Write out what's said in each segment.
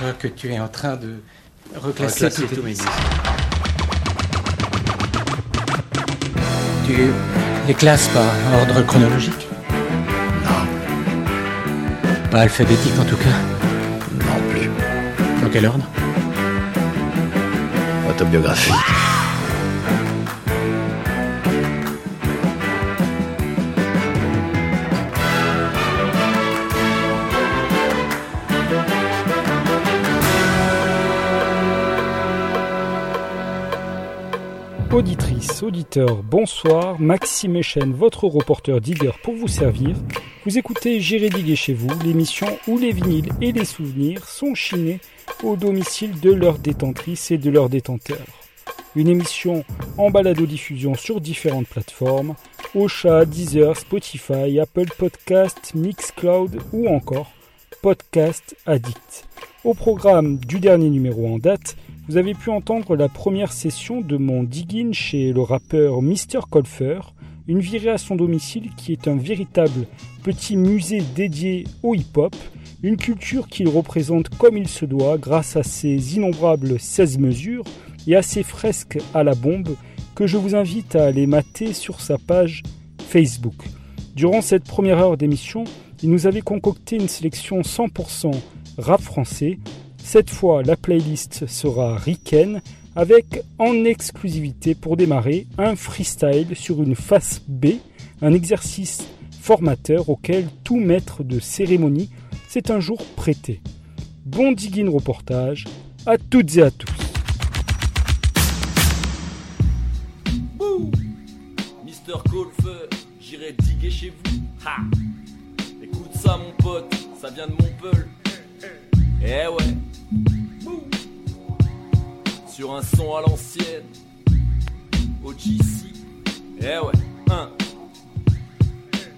crois que tu es en train de reclasser, Reclasser tous disques. Tu les classes par ordre chronologique? Non, Pas alphabétique en tout cas? non plus. Dans quel ordre? Autobiographie. Auditrices, auditeurs, bonsoir. Maxime Echen, votre reporter digger pour vous servir. Vous écoutez J'irai diguer chez vous, l'émission où les vinyles et les souvenirs sont chinés au domicile de leurs détentrices et de leurs détenteurs. Une émission en balado-diffusion sur différentes plateformes Ocha, Deezer, Spotify, Apple Podcast, Mixcloud ou encore Podcast Addict. Au programme du dernier numéro en date, vous avez pu entendre la première session de mon dig-in chez le rappeur Mr. Colfer, une virée à son domicile qui est un véritable petit musée dédié au hip-hop, une culture qu'il représente comme il se doit grâce à ses innombrables 16 mesures et à ses fresques à la bombe que je vous invite à aller mater sur sa page Facebook. Durant cette première heure d'émission, il nous avait concocté une sélection 100% rap français. Cette fois, la playlist sera Riken avec en exclusivité pour démarrer un freestyle sur une face B, un exercice formateur auquel tout maître de cérémonie s'est un jour prêté. Bon digging reportage à toutes et à tous. Sur un son à l'ancienne. OGC. Eh ouais.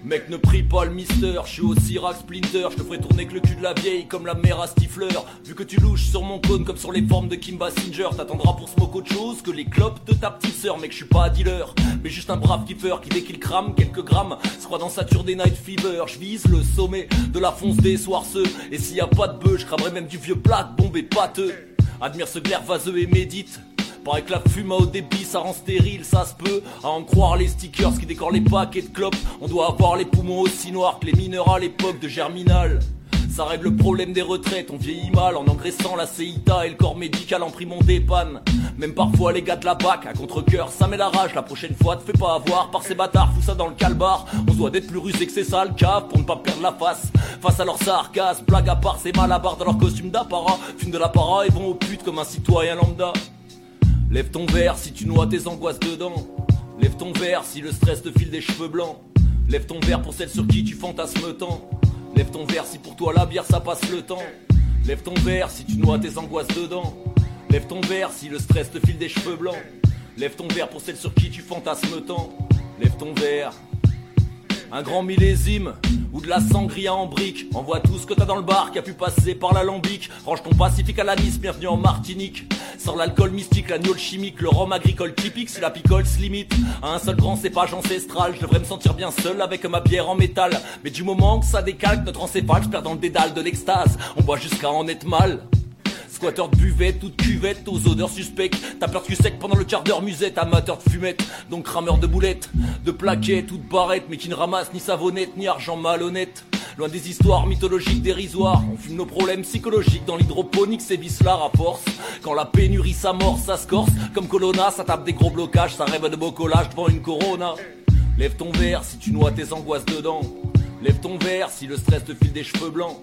Mec ne prie pas le mister, je suis aussi rack splinter, je te ferai tourner que le cul de la vieille comme la mère à Stifler. Vu que tu louches sur mon cône comme sur les formes de Kim Basinger, t'attendras pour smoke autre chose que les clopes de ta petite sœur. Mec, je suis pas un dealer, mais juste un brave kiffer qui dès qu'il crame quelques grammes se croit dans Saturday Night Fever. Je vise le sommet de la fonce des soirceux, et s'il y a pas de bœuf, je cramerai même du vieux plat bombé pâteux. Admire ce glaire vaseux et médite. Paraît que la fume à haut débit ça rend stérile, ça se peut. À en croire les stickers qui décorent les paquets de clopes. On doit avoir les poumons aussi noirs que les mineurs à l'époque de Germinal. Ça règle le problème des retraites, on vieillit mal en engraissant la CITA et le corps médical en primant des pannes. Même parfois les gars de la BAC, à contre-coeur, ça met la rage. La prochaine fois, te fais pas avoir par ces bâtards, fous ça dans le calbar. On se doit d'être plus rusé que c'est ça le pour ne pas perdre la face. Face à leur sarcasme, blague à part, c'est malabar dans leur costume d'apparat. Fument de l'apparat et vont aux putes comme un citoyen lambda. Lève ton verre si tu noies tes angoisses dedans. Lève ton verre si le stress te file des cheveux blancs. Lève ton verre pour celle sur qui tu fantasmes tant. Lève ton verre si pour toi la bière ça passe le temps. Lève ton verre si tu noies tes angoisses dedans. Lève ton verre si le stress te file des cheveux blancs. Lève ton verre pour celle sur qui tu fantasmes tant. Lève ton verre. Un grand millésime ou de la sangria en brique. Envoie tout ce que t'as dans le bar qui a pu passer par l'alambic. Range ton pacifique à la Nice, bienvenue en Martinique. Sors l'alcool mystique, l'agneau chimique, le rhum agricole typique, si la picole se limite à un seul grand cépage ancestral. Je devrais me sentir bien seul avec ma bière en métal. Mais du moment que ça décalque notre encéphale, je perds dans le dédale de l'extase. On boit jusqu'à en être mal. Squatter de buvette, toute cuvette, aux odeurs suspectes. T'as peur de cul sec pendant le quart d'heure musette, amateur de fumette, donc rameur de boulettes, de plaquettes ou de barrettes, mais qui ne ramasse ni savonnette ni argent malhonnête. Loin des histoires mythologiques dérisoires, on fume nos problèmes psychologiques dans l'hydroponique, c'est vicelard à force. Quand la pénurie s'amorce, ça se corse, comme Colonna, ça tape des gros blocages, ça rêve de beau collage devant une corona. Lève ton verre si tu noies tes angoisses dedans. Lève ton verre si le stress te file des cheveux blancs.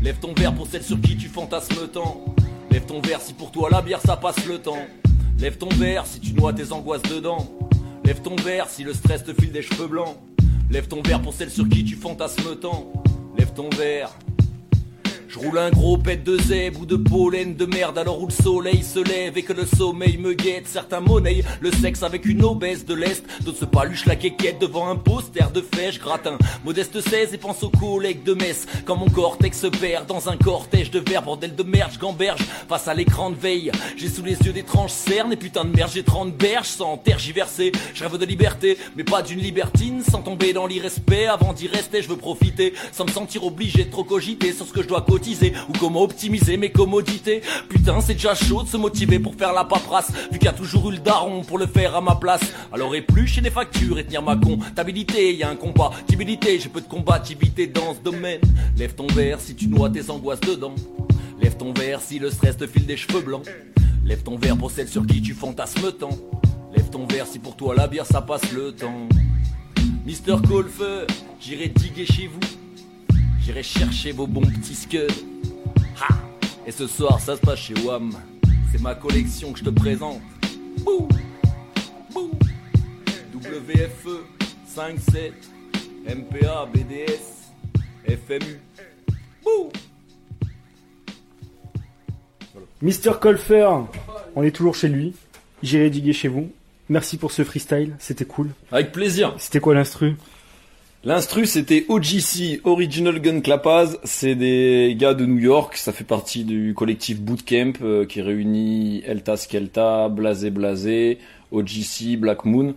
Lève ton verre pour celle sur qui tu fantasmes tant. Lève ton verre si pour toi la bière ça passe le temps. Lève ton verre si tu noies tes angoisses dedans. Lève ton verre si le stress te file des cheveux blancs. Lève ton verre pour celle sur qui tu fantasmes tant. Lève ton verre. Je roule un gros pet de zèbre ou de pollen de merde alors où le soleil se lève et que le sommeil me guette. Certains monnaient le sexe avec une obèse de l'Est, d'autres se paluchent la quéquette devant un poster de fèche gratin. Modeste 16 et pense aux collègues de messe quand mon cortex se perd dans un cortège de verre, bordel de merde, gamberge face à l'écran de veille. J'ai sous les yeux d'étranges cernes et putain de merde, j'ai 30 berges sans tergiverser. Je rêve de liberté, mais pas d'une libertine, sans tomber dans l'irrespect. Avant d'y rester, je veux profiter, sans me sentir obligé de trop cogiter sur ce que je dois coacher ou comment optimiser mes commodités. Putain, c'est déjà chaud de se motiver pour faire la paperasse, vu qu'il y a toujours eu le daron pour le faire à ma place. Alors éplucher des factures et tenir ma comptabilité, y a un compatibilité, j'ai peu de combativité dans ce domaine. Lève ton verre si tu noies tes angoisses dedans. Lève ton verre si le stress te file des cheveux blancs. Lève ton verre pour celle sur qui tu fantasmes tant. Lève ton verre si pour toi la bière ça passe le temps. Mister Golfer, j'irai diguer chez vous. J'irai chercher vos bons petits scuds. Ha Et ce soir ça se passe chez WAM. C'est ma collection que je te présente. Bouh Bouh WFE 57 MPA BDS FMU. Bouh Mister Colfer, on est toujours chez lui. J'irai diguer chez vous. Merci pour ce freestyle, c'était cool. Avec plaisir. C'était quoi l'instru? L'instru c'était OGC, Original Gun Clappaz. C'est des gars de New York. Ça fait partie du collectif Bootcamp euh, qui réunit Elta Skelta, Blasé Blasé, OGC, Black Moon.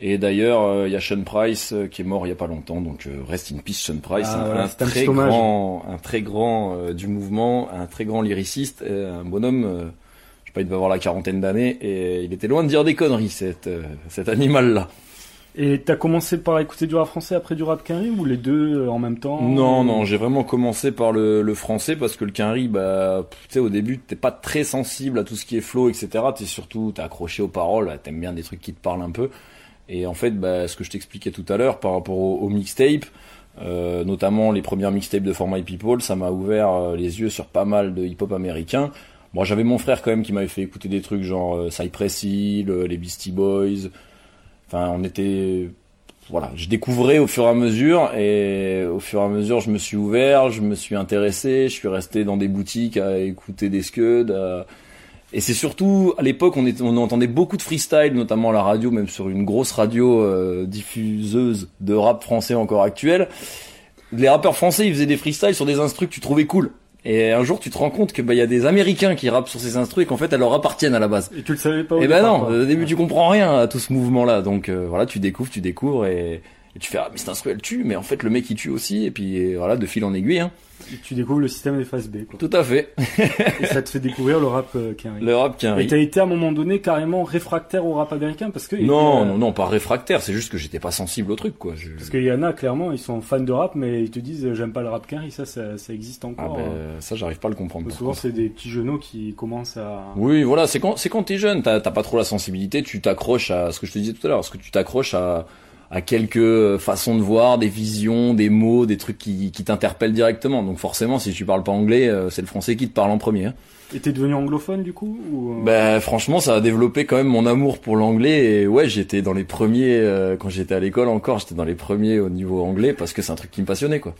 Et d'ailleurs, euh, il y a Sean Price euh, qui est mort il y a pas longtemps, donc euh, rest in peace Sean Price, Ah, un, voilà, un c'est un très grand, un très grand du mouvement, un très grand lyriciste, un bonhomme. je sais pas, il devait avoir la quarantaine d'années et il était loin de dire des conneries, cet, cet animal-là. Et t'as commencé par écouter du rap français après du rap quinri ou les deux euh, en même temps Non, non, j'ai vraiment commencé par le, le français parce que le quinri, bah, tu sais, au début, t'es pas très sensible à tout ce qui est flow, etc. T'es surtout, t'es accroché aux paroles, t'aimes bien des trucs qui te parlent un peu. Et en fait, bah, ce que je t'expliquais tout à l'heure par rapport au, au mixtape, euh, notamment les premières mixtapes de For My People, ça m'a ouvert euh, les yeux sur pas mal de hip-hop américain. Moi, j'avais mon frère quand même qui m'avait fait écouter des trucs genre euh, Cypress Hill, les Beastie Boys. Enfin, on était voilà, je découvrais au fur et à mesure et au fur et à mesure je me suis ouvert, je me suis intéressé, je suis resté dans des boutiques à écouter des scuds. Et c'est surtout à l'époque on, on entendait beaucoup de freestyle, notamment à la radio, même sur une grosse radio euh, diffuseuse de rap français encore actuel. Les rappeurs français ils faisaient des freestyles sur des instrus que tu trouvais cool. Et un jour tu te rends compte que bah il y a des Américains qui rappent sur ces instrus et qu'en fait elles leur appartiennent à la base. Et tu le savais pas au Eh ben non, au début tu comprends rien à tout ce mouvement-là, donc euh, voilà, tu découvres, tu découvres et, et tu fais ah mais cet instru elle tue, mais en fait le mec il tue aussi et puis euh, voilà de fil en aiguille, hein. Et tu découvres le système des phases B. Quoi. Tout à fait. Et ça te fait découvrir le rap euh. Le rap qui Et t'as été à un moment donné carrément réfractaire au rap américain parce que Non, euh, non, non, pas réfractaire, c'est juste que j'étais pas sensible au truc quoi. Je... Parce qu'il y en a clairement, ils sont fans de rap, mais ils te disent j'aime pas le rap quinri, ça, ça, ça existe Ah encore. ben euh. ça j'arrive pas à le comprendre. Souvent c'est des petits genoux qui commencent à. Oui, voilà, c'est quand c'est quand t'es jeune, t'as t'as pas trop la sensibilité, tu t'accroches à ce que je te disais tout à l'heure, ce que tu t'accroches à à quelques façons de voir, des visions, des mots, des trucs qui, qui t'interpellent directement. Donc forcément, si tu parles pas anglais, euh, c'est le français qui te parle en premier. hein. Et t'es devenu anglophone du coup ou... euh, Ben franchement, ça a développé quand même mon amour pour l'anglais et ouais, j'étais dans les premiers euh, quand j'étais à l'école encore, j'étais dans les premiers au niveau anglais parce que c'est un truc qui me passionnait quoi.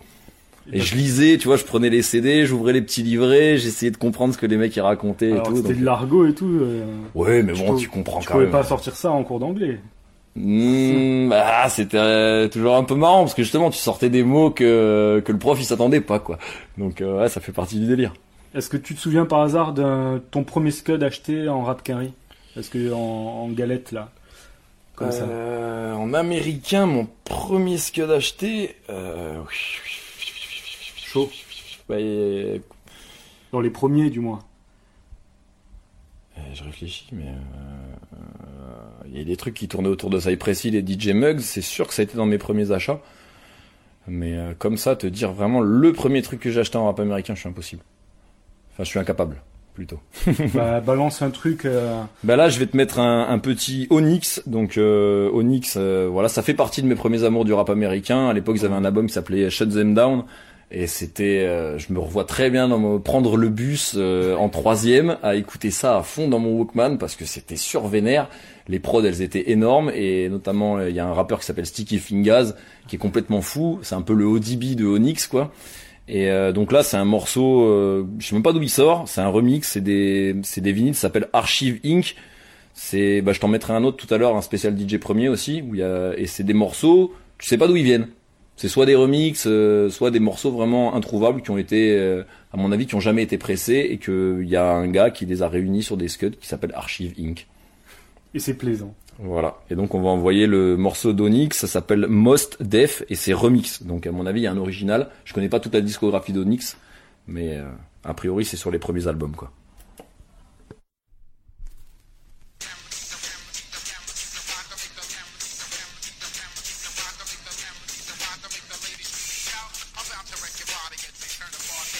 Et je lisais, tu vois, je prenais les CD, j'ouvrais les petits livrets, j'essayais de comprendre ce que les mecs y racontaient et Alors, tout. c'était donc- de l'argot et tout. euh, Ouais, mais tu bon, peux- tu comprends Tu quand pouvais même. pas sortir ça en cours d'anglais. Hmm, bah, c'était euh, toujours un peu marrant parce que justement, tu sortais des mots que que le prof il s'attendait pas quoi. Donc euh, ouais, ça fait partie du délire. Est-ce que tu te souviens par hasard de ton premier scud acheté en rap quinri Est-ce que en, en galette là? Comme ça. Euh, En américain, mon premier scud acheté. Euh... Chaud. Bah, Dans les premiers du moins. euh, je réfléchis, mais il y a des trucs qui tournaient autour de Cypress Hill et DJ Muggs. C'est sûr que ça a été dans mes premiers achats. Mais euh, comme ça, te dire vraiment le premier truc que j'ai acheté en rap américain, je suis impossible. Enfin, je suis incapable, plutôt. bah, balance un truc. euh, Bah là, je vais te mettre un, un petit Onyx. Donc euh, Onyx, voilà, ça fait partie de mes premiers amours du rap américain. À l'époque, ils avaient un album qui s'appelait Shut Them Down. Et c'était, euh, je me revois très bien dans mon- prendre le bus euh, en troisième, à écouter ça à fond dans mon Walkman parce que c'était survénère. Les prods, elles étaient énormes et notamment euh, il y a un rappeur qui s'appelle Sticky Fingers qui est complètement fou. C'est un peu le ODB de Onyx quoi. Et euh, donc là, c'est un morceau, euh, je sais même pas d'où il sort. C'est un remix, c'est des, c'est des vinyles, ça s'appelle Archive Inc. C'est, bah, je t'en mettrai un autre tout à l'heure, un spécial DJ premier aussi, où il y a, et c'est des morceaux, tu sais pas d'où ils viennent. C'est soit des remixes, euh, soit des morceaux vraiment introuvables qui ont été, euh, à mon avis, qui ont jamais été pressés et que il y a un gars qui les a réunis sur des scuds qui s'appelle Archive Inc. Et c'est plaisant. Voilà. Et donc on va envoyer le morceau d'Onyx, ça s'appelle Most Def et c'est remix. Donc à mon avis, il y a un original. Je connais pas toute la discographie d'Onyx, Mais euh, a priori, c'est sur les premiers albums, quoi.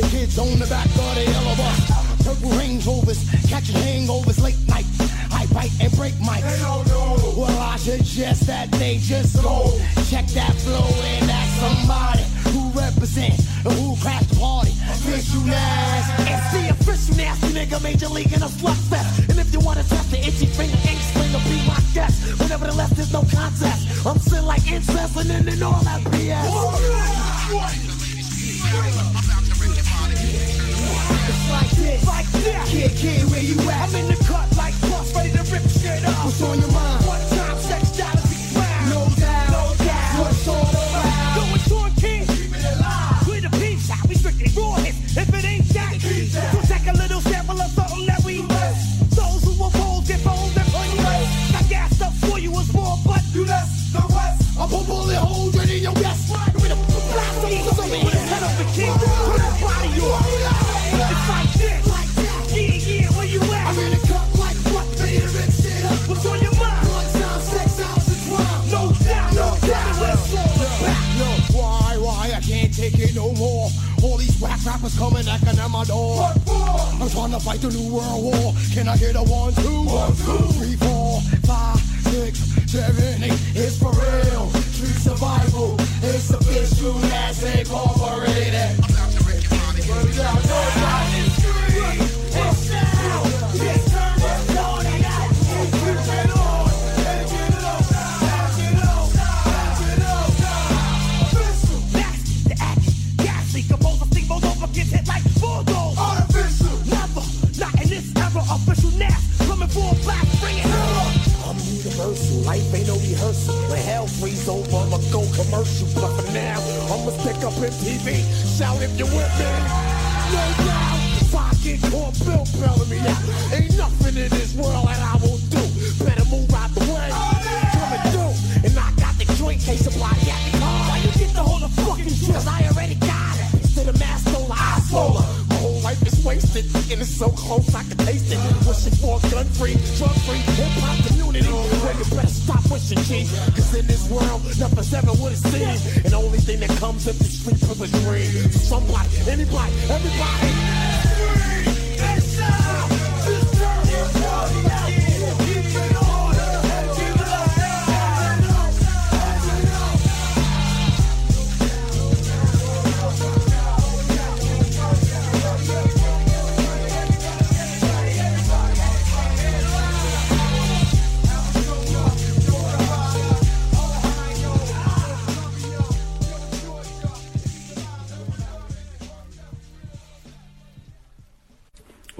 The kids on the back of the yellow bus. Purple Range Rovers, catching hangovers late night. I bite and break mics. Well, I suggest that they just go check that flow and ask somebody who represent and who crashed the party. You nasty. It's the official nasty nigga, major league in a slut fest. And if you wanna test the itchy finger, ink slinger, be my guest. But nevertheless, there's no contest. I'm still like incest and and all that BS. It's like this, like that. Kid, kid, where you at?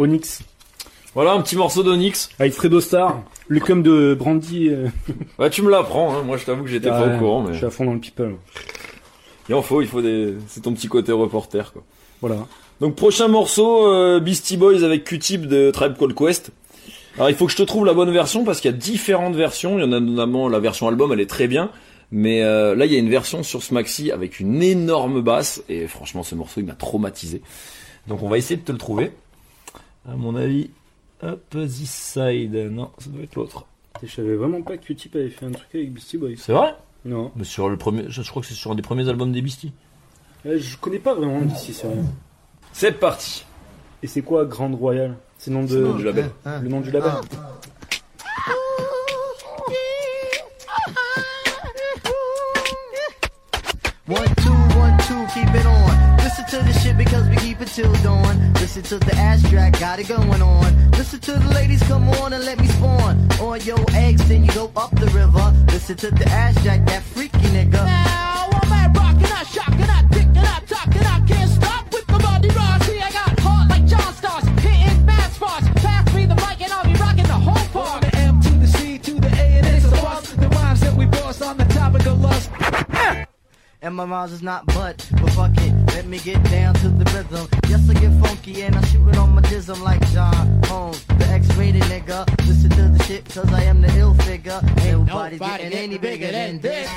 Onyx. Voilà un petit morceau d'Onyx. Avec Fredo Star. Le cum de Brandy. euh, Ouais, tu me l'apprends. Hein. Moi, je t'avoue que j'étais pas ouais, au courant, Je mais suis à fond dans le people. il en faut. Il faut des. C'est ton petit côté reporter, quoi. Voilà. Donc prochain morceau, euh, Beastie Boys avec Q-Tip de Tribe Called Quest. Alors il faut que je te trouve la bonne version parce qu'il y a différentes versions. Il y en a notamment la version album, elle est très bien. Mais euh, là il y a une version sur ce maxi avec une énorme basse et franchement ce morceau il m'a traumatisé. Donc on va essayer de te le trouver. À mon avis, hop, This Side. Non, ça doit être l'autre. Je savais vraiment pas que Q-Tip avait fait un truc avec Beastie Boys. C'est vrai? Non. Mais sur le premier, je crois que c'est sur un des premiers albums des Beastie. Euh, Je connais pas vraiment d'ici, c'est rien. C'est parti. Et c'est quoi Grande Royale C'est le nom de le nom du label. Le nom du label. One, two, one, two, keep it on. Listen to the shit because we keep it till dawn. Listen to the ass track, got it going on. Listen to the ladies, come on and let me spawn. On your eggs, then you go up the river. Listen to the ass track, that freaky nigga. Now I'm at rock and I shock and I dickin', I talk and I can't stop with the body rock. See, I got hard like John Stars, hitting bad spots. Pass me the mic and I'll be rocking the whole park. From the M to the C to the A and it's a boss. The rhymes that we boss on the topic of lust. and my rhymes is not butt, but fuck it let me get down to the rhythm. Yes, I get funky and I shoot it on my jism like John Holmes, the X-rated nigga. Listen to the shit cause I am the ill figure. Ain't nobody getting any bigger than this.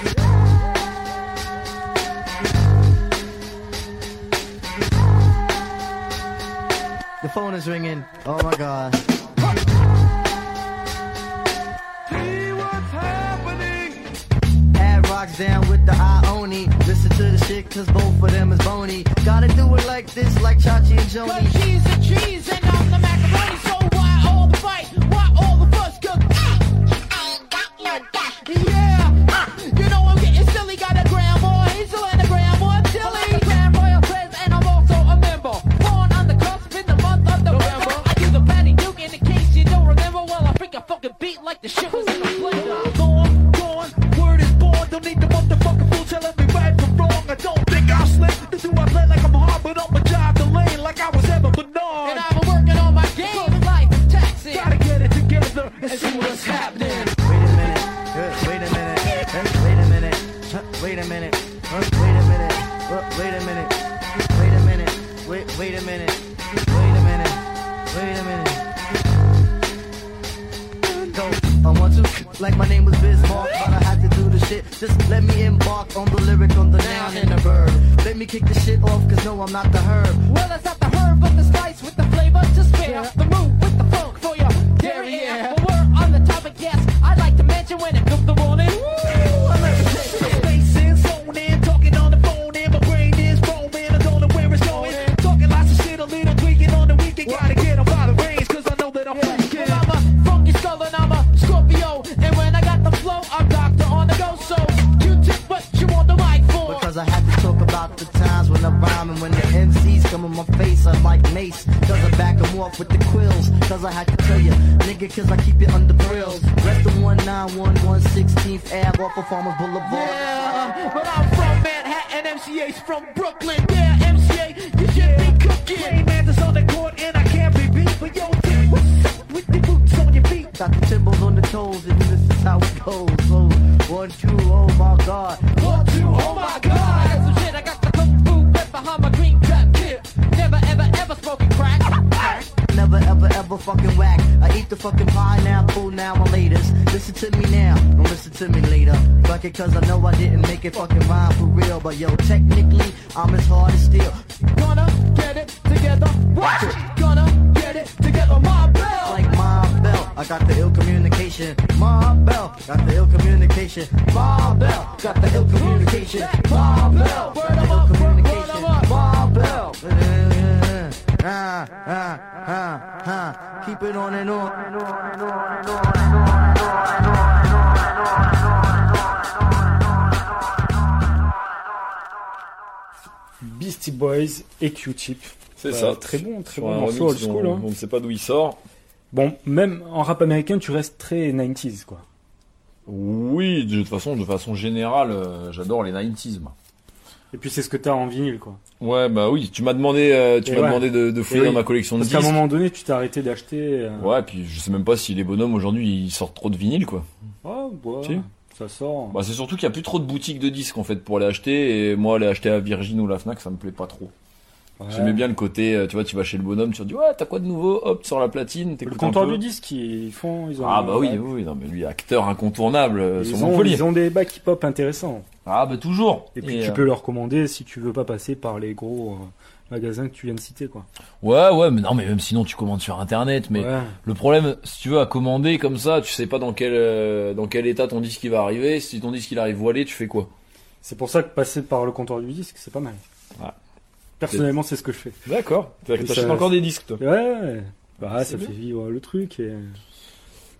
The phone is ringing. Oh my god. Rocks down with the Ioni. Listen to the shit, cause both of them is bony. Gotta do it like this, like Chachi and Joni. she's the cheese and I'm the macaroni, so why all the fight? Why all the communication. My bell, got the ill communication. My bell, got the ill communication. My bell, got the ill communication. My bell. Ah, ah, ah, ah. Keep it on and on. Beastie Boys et Q-Tip. C'est Bah, ça. Très bon, très bon morceau old school. on, hein. on ne sait pas d'où il sort. Bon, même en rap américain, tu restes très 90s, quoi. Oui, de toute façon, de façon générale, euh, j'adore les 90s. moi. Et puis c'est ce que t'as en vinyle, quoi. Ouais, bah oui, tu m'as demandé, euh, tu m'as ouais. demandé de, de fouiller dans oui. ma collection de Parce qu'à disques. un moment donné, tu t'es arrêté d'acheter. euh, Ouais, puis je sais même pas si les bonhommes aujourd'hui ils sortent trop de vinyle quoi. Oh, Si. ça sort. Bah c'est surtout qu'il y a plus trop de boutiques de disques en fait pour les acheter et moi aller acheter à Virgin ou la Fnac ça me plaît pas trop. Ouais. J'aimais bien le côté, euh, tu vois, tu vas chez le bonhomme, tu te dis ouais t'as quoi de nouveau, hop sur la platine, Le t'écoutes comptoir peu. du disque, ils font. Ils ont, Ah bah oui, ouais. oui, non mais lui acteur incontournable euh, sur Ils ont, ils ont des bacs hip-hop intéressants. Ah bah toujours. Et puis Et, tu euh, peux leur commander si tu veux pas passer par les gros euh, magasins que tu viens de citer, quoi. Ouais ouais mais non mais même sinon tu commandes sur internet mais Ouais. le problème si tu veux à commander comme ça tu sais pas dans quel euh, dans quel état ton disque il va arriver si ton disque il arrive voilé tu fais quoi? C'est pour ça que passer par le comptoir du disque, c'est pas mal. Ouais. Personnellement, c'est ce que je fais. D'accord. T'achètes ça- encore des disques toi. Ouais. Bah, ça bien. fait vivre le truc. Et...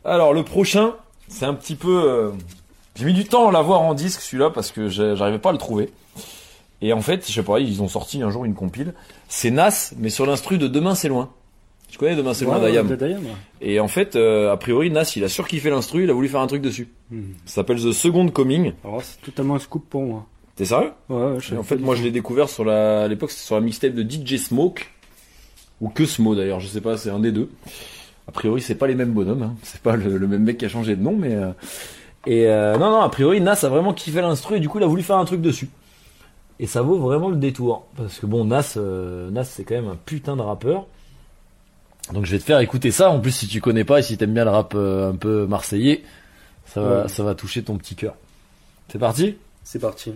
Alors le prochain, c'est un petit peu. euh, J'ai mis du temps à l'avoir en disque celui-là parce que j'ai- j'arrivais pas à le trouver. Et en fait, je sais pas, ils ont sorti un jour une compile. C'est Nas, mais sur l'instru de Demain c'est loin. Tu connais Demain c'est loin Ouais, d'Ayam. de Dayam, ouais. Et en fait, euh, a priori, Nas, il a surkiffé l'instru, il a voulu faire un truc dessus. Hmm. Ça s'appelle The Second Coming. Alors, c'est totalement un scoop pour moi. T'es sérieux Ouais, je En fait, moi, je l'ai découvert sur la, à l'époque, c'était sur la mixtape de DJ Smoke. Ou que Smo d'ailleurs, je sais pas, c'est un des deux. A priori, c'est pas les mêmes bonhommes, hein. c'est pas le, le même mec qui a changé de nom, mais. euh, Et euh, non, non, a priori, Nas a vraiment kiffé l'instru et du coup, il a voulu faire un truc dessus. Et ça vaut vraiment le détour. Parce que bon, Nas, euh, Nas c'est quand même un putain de rappeur. Donc je vais te faire écouter ça. En plus, si tu connais pas et si t'aimes bien le rap euh, un peu marseillais, ça va, Ouais. ça va toucher ton petit cœur. C'est parti? C'est parti.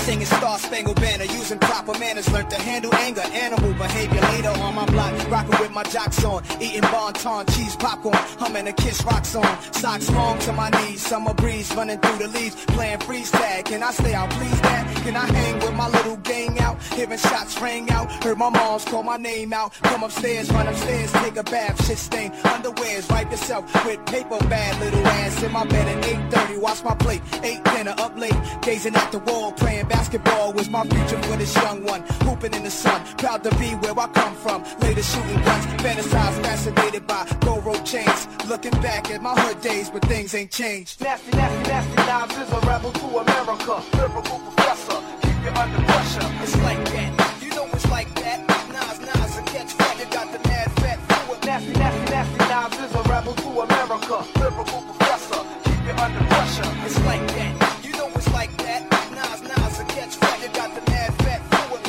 Singing Star Spangled Banner, using proper manners, learned to handle anger, animal behavior. Later on my block, rocking with my jocks on, eating bonton, cheese popcorn, humming a kiss rock song. Socks long to my knees, summer breeze running through the leaves, playing freeze tag. Can I stay out, please, dad? Can I hang with my little gang out? Hearing shots ring out, heard my mom's call my name out. Come upstairs, run upstairs, take a bath, shit stain, underwears, wipe yourself with paper bag, little ass in my bed at 8:30. Watch my plate, ate dinner up late, gazing at the wall, playing basketball was my future for this young one. Hooping in the sun, proud to be where I come from. Later shooting guns, fantasized, fascinated by gold rope chains. Looking back at my hood days, but things ain't changed. Nasty, nasty, nasty Knives is a rebel to America. Lyrical professor, keep you under pressure. It's like that, you know it's like that. Nas, Nas, and catch fat, you got the mad fat fluid. Nasty, nasty, nasty Knives is a rebel to America. Lyrical professor, keep you under pressure. It's like that,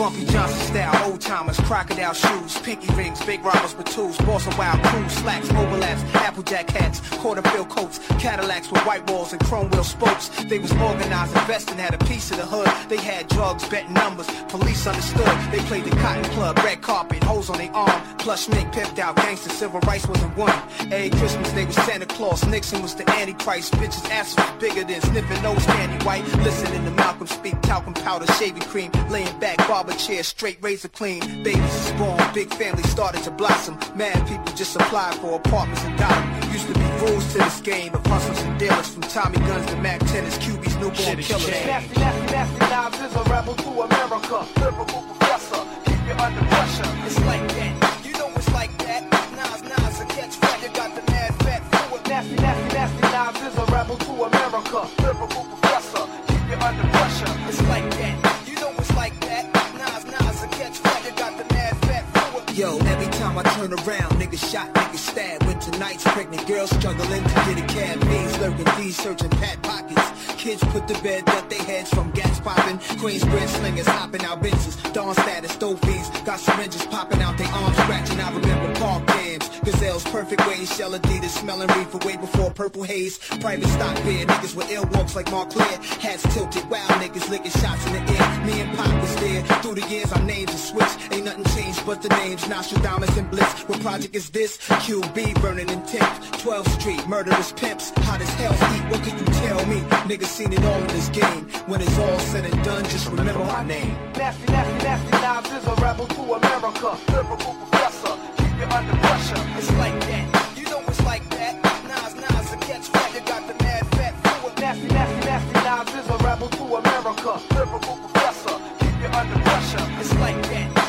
Funky Johnson style, old timers, crocodile shoes, pinky rings, big robbers with tools, boss of wild crews, slacks, overlaps, applejack hats, quarter fill coats, Cadillacs with white walls and chrome wheel spokes. They was organized, investing, had a piece of the hood. They had drugs, betting numbers, police understood. They played the cotton club, red carpet, hoes on their arm, plush Nick pimped out, gangster, civil rights wasn't one. Every Christmas they was Santa Claus, Nixon was the Antichrist, bitches ass was bigger than sniffing nose candy white. Listening to Malcolm speak, talcum powder, shaving cream, laying back, barber chair, straight razor clean. Babies is born, big family started to blossom. Mad people just applied for apartments and got. Used to be rules to this game of hustlers and dealers, from Tommy guns to Mac 10s, QB's newborn killers. Nasty, nasty, nasty knives is a rebel to America. Lyrical professor, keep you under pressure. It's like that, you know it's like that. Nas, Nas, and catch fat, you got the mad fat fluid. Nasty, nasty, nasty knives is a rebel to America. Lyrical professor, keep you under pressure. It's like that, Yo, every time I turn around, niggas shot, niggas stabbed. Winter tonight's pregnant girls struggling to get a cab. Bees lurking, D's searching pat pockets. Kids put to bed, duck their heads from gas popping. Queensbridge slingers hopping out benches. Dawn status, Stofies, got syringes popping out their arms scratching. I remember park dams, gazelles, perfect ways, shell Adidas, smelling reefer way before purple haze. Private stock beer, niggas with ill walks like Montclair. Hats tilted, wild niggas licking shots in the air. Me and Pop was there. Through the years, our names have switched. Ain't nothing changed but the names. Nostradamus and Blitz. What project is this? QB burning in 10th. 12th Street, murderous pimps. Hot as hell heat. What can you tell me? Niggas seen it all in this game. When it's all said and done, just remember my name. Nasty, nasty, nasty knives is a rebel to America. Lyrical professor, keep you under pressure. It's like that. You know it's like that. Nas, Nas, and catch fat. You got the mad fat fluid. Nasty, nasty, nasty knives is a rebel to America. Lyrical professor, keep you under pressure. It's like that.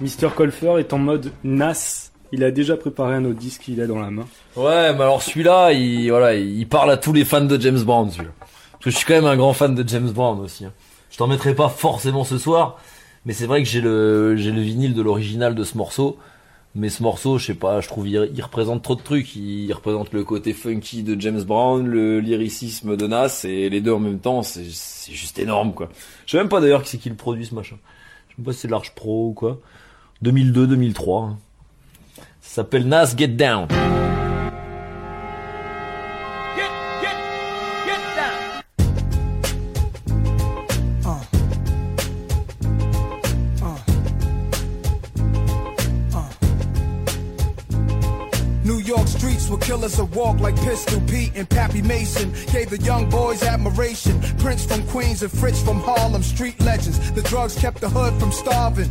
Mister Colfer est en mode NAS. Il a déjà préparé un autre disque qu'il a dans la main. Ouais, mais alors celui-là, il, voilà, il parle à tous les fans de James Brown, celui-là. Parce que je suis quand même un grand fan de James Brown aussi. hein. Je t'en mettrai pas forcément ce soir, mais c'est vrai que j'ai le, j'ai le vinyle de l'original de ce morceau. Mais ce morceau, je sais pas, je trouve il, représente trop de trucs. Il, il représente le côté funky de James Brown, le lyricisme de Nas, et les deux en même temps, c'est, c'est juste énorme, quoi. Je sais même pas d'ailleurs qui c'est qui le produit ce machin. Je sais même pas si c'est Large Pro ou quoi. 2002-2003. hein. Ça s'appelle Nas Get Down. New York streets were killers a walk like Pistol Pete and Pappy Mason. Gave the young boys admiration. Prince from Queens and Fritz from Harlem, street legends. The drugs kept the hood from starving.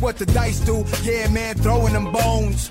what the dice do. Yeah, man, throwing them bones.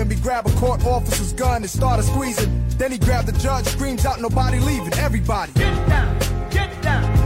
freedom. He grab a court officer's gun and started squeezing. Then he grabbed the judge, screams out, nobody leaving, everybody. Get down, get down,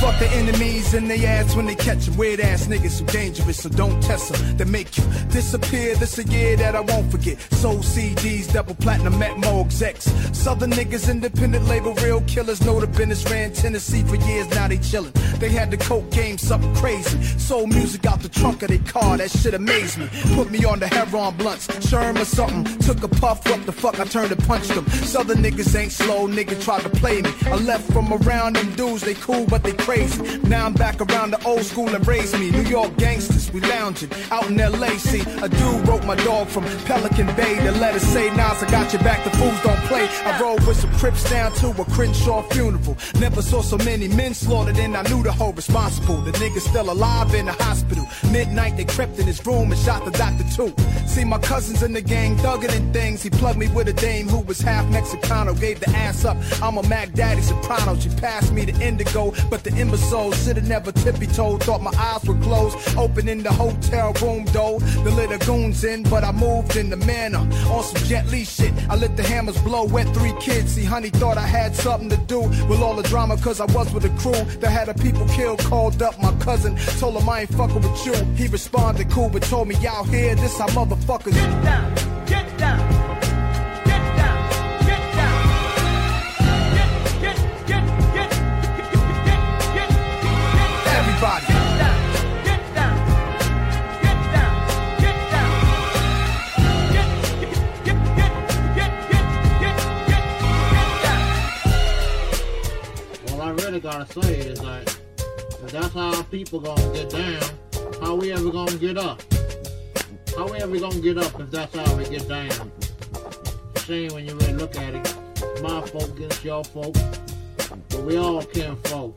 fuck the enemies in their ass when they catch catch 'em. Weird ass niggas who dangerous, so don't test 'em. They make you disappear. This a year that I won't forget. Soul CDs, double platinum, met more. Southern niggas, independent label, real killers. Know the business ran Tennessee for years, now they chillin'. They had the coke game, something crazy. Soul music out the trunk of their car, that shit amazed me. Put me on the heroin blunts, Sherm or something. Took a puff, what the fuck, I turned and punched them. Southern niggas ain't slow, nigga tried to play me. I left from around them dudes, they cool, but they crazy. Now I'm back around the old school and raised me. New York gangsters, we lounging out in LA. See, a dude wrote my dog from Pelican Bay. The letter say, Nas, I got your back, the fools don't play. I rode with some Crips down to a Crenshaw funeral. Never saw so many men slaughtered, and I knew the whole responsible. The nigga's still alive in the hospital. Midnight, they crept in his room and shot the doctor too. See, my cousins in the gang thugging and things. He plugged me with a dame who was half Mexicano. Gave the ass up. I'm a Mac Daddy soprano. She passed me the indigo, but the imbecile should've never tippy toed. Thought my eyes were closed. Open in the hotel room door. The little goons in, but I moved in the manner. On some Jet Li shit. I let the hammers blow. Wet three kids. See, honey thought I had something to do with all the drama, cause I was with a crew that had a people killed. Called up my cousin. Told him I ain't fucking with you. He responded cool, but told me out here, this how motherfuckers. Get down, get down, down. All I really gotta say is that if that's how people gonna get down, how we ever gonna get up? How we ever gonna get up if that's how we get down? Shame when you really look at it. My folk against your folk. But we all kin folk.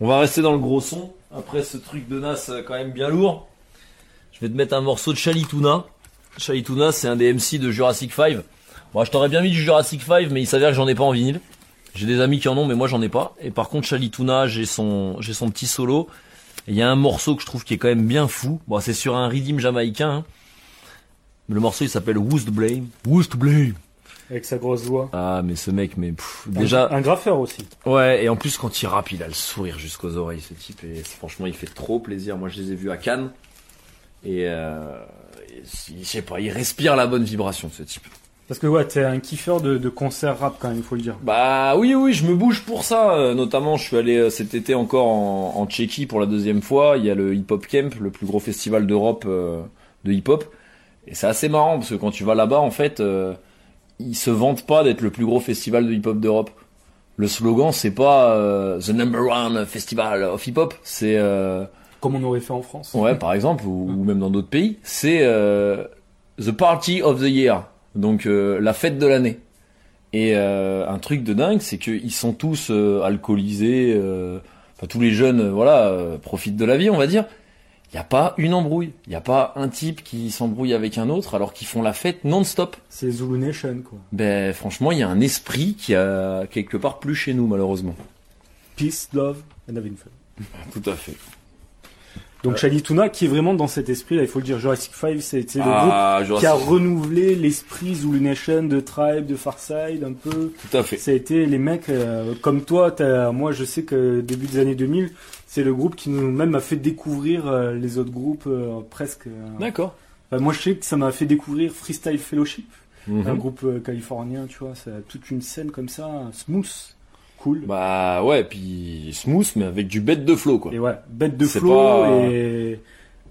On va rester dans le gros son. Après ce truc de Nas euh, quand même bien lourd. Je vais te mettre un morceau de Chalituna. Chalituna, c'est un des MC de Jurassic 5. Bon, je t'aurais bien mis du Jurassic 5, mais il s'avère que j'en ai pas en vinyle. J'ai des amis qui en ont, mais moi j'en ai pas. Et par contre, Chalituna, j'ai son, j'ai son petit solo. Il y a un morceau que je trouve qui est quand même bien fou. Bon, c'est sur un rhythm jamaïcain. hein. Le morceau il s'appelle Who's to Blame? Who's to Blame? Avec sa grosse voix. Ah, mais ce mec, mais pff, Un- déjà. Un graffeur aussi. Ouais, et en plus quand il rappe, il a le sourire jusqu'aux oreilles, ce type. Et franchement, il fait trop plaisir. Moi, je les ai vus à Cannes. Et, euh, et je sais pas, il respire la bonne vibration, ce type. Parce que ouais, t'es un kiffeur de, de concert rap quand même, il faut le dire. Bah oui, oui, je me bouge pour ça. Euh, notamment, je suis allé euh, cet été encore en, en Tchéquie pour la deuxième fois. Il y a le Hip Hop Camp, le plus gros festival d'Europe euh, de hip hop. Et c'est assez marrant parce que quand tu vas là-bas, en fait, euh, ils se vantent pas d'être le plus gros festival de hip hop d'Europe. Le slogan, c'est pas euh, The Number One Festival of Hip Hop, c'est euh, Comme on aurait fait en France. Ouais, par exemple, ou, ou même dans d'autres pays, c'est euh, The Party of the Year, donc la fête de l'année. Et un truc de dingue, c'est qu'ils sont tous alcoolisés, enfin tous les jeunes, voilà, profitent de la vie, on va dire. Il y a pas une embrouille. Il y a pas un type qui s'embrouille avec un autre alors qu'ils font la fête non-stop. C'est Zulu Nation, quoi. Ben franchement, il y a un esprit qui a quelque part plus chez nous malheureusement. Peace, love, and having fun. Tout à fait. Donc Shaggy Tuna qui est vraiment dans cet esprit là, il faut le dire. Jurassic 5, c'est le Ah, groupe qui a renouvelé l'esprit Zulu Nation de Tribe, de Farside, un peu. Tout à fait. Ça a été les mecs euh, comme toi. Moi, je sais que début des années 2000, c'est le groupe qui nous même a fait découvrir euh, les autres groupes euh, presque. euh. D'accord. Enfin, moi, je sais que ça m'a fait découvrir Freestyle Fellowship, Mhm. un groupe euh, californien, tu vois. Ça a toute une scène comme ça, smooth, cool. Bah ouais, puis smooth mais avec du bête de flow quoi. Et ouais, bête de C'est flow pas- et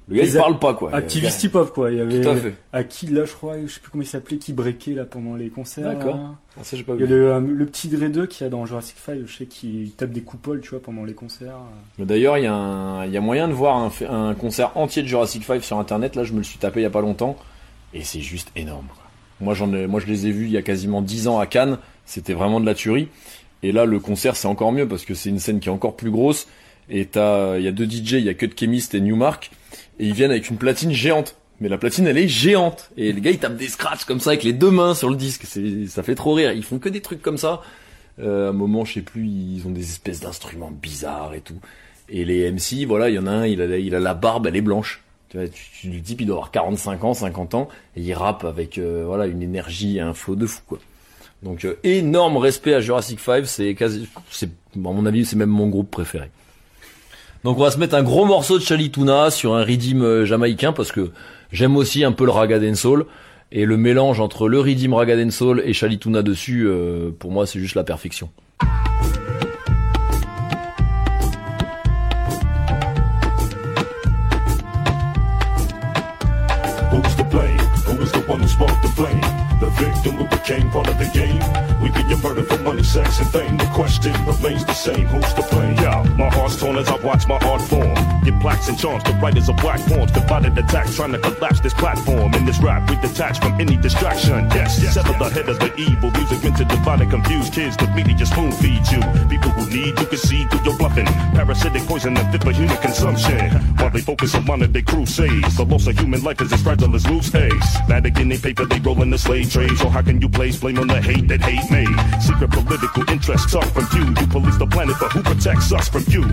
Le gars il parle pas quoi. activiste hip hop quoi. Il y avait Tout à fait. Aki là, je crois, je sais plus comment il s'appelait, qui breakait là pendant les concerts. D'accord. Ah, ça j'ai pas Il y a vu. le, euh, le petit Dre 2 qui a dans Jurassic 5, je sais qu'il tape des coupoles, tu vois, pendant les concerts. Mais D'ailleurs, il y, a un- il y a moyen de voir un, concert entier de Jurassic 5 sur internet. Là, je me le suis tapé il y a pas longtemps. Et c'est juste énorme. quoi. Moi, j'en ai, moi, je les ai vus il y a quasiment 10 ans à Cannes. C'était vraiment de la tuerie. Et là, le concert, c'est encore mieux parce que c'est une scène qui est encore plus grosse. Et t'as, il y a deux DJ, il y a Cut Chemist et Newmark. Et ils viennent avec une platine géante. Mais la platine, elle est géante. Et les gars, ils tapent des scratchs comme ça avec les deux mains sur le disque. Ça fait trop rire. Ils font que des trucs comme ça. Euh, à un moment, je sais plus, ils ont des espèces d'instruments bizarres et tout. Et les MC, voilà, il y en a un, il a, la- il a la barbe, elle est blanche. Tu vois, tu, tu le type, il doit avoir 45 ans, 50 ans, et il rappe avec, euh, voilà, une énergie et un flow de fou, quoi. Donc, euh, énorme respect à Jurassic 5, c'est quasi, c'est, à mon avis, c'est même mon groupe préféré. Donc, on va se mettre un gros morceau de Chalituna sur un rythme euh, jamaïcain, parce que j'aime aussi un peu le raga dancehall. Et le mélange entre le rythme raga dancehall et Chalituna dessus, euh, pour moi, c'est juste la perfection. Victim who became part of the game? We get your murder for money, sex, and fame. The question remains the same. Who's to blame? Yeah, my heart's torn as I watch my art form. Get plaques and charms, the writers of black forms. Divided attacks, trying to collapse this platform. In this rap, we detach from any distraction. Yes, yes sever the head of the evil. Music meant to divide and confuse kids. The media spoon feeds you. People who need you can see through your bluffing. Parasitic poison and fit for human consumption. While they focus on modern day crusades. The loss of human life is as fragile as loose eggs. Vatican they paper, they roll in the slave trade. So how can you place blame on the hate that hate made? Secret political interests talk from you. You police the planet, but who protects us from you?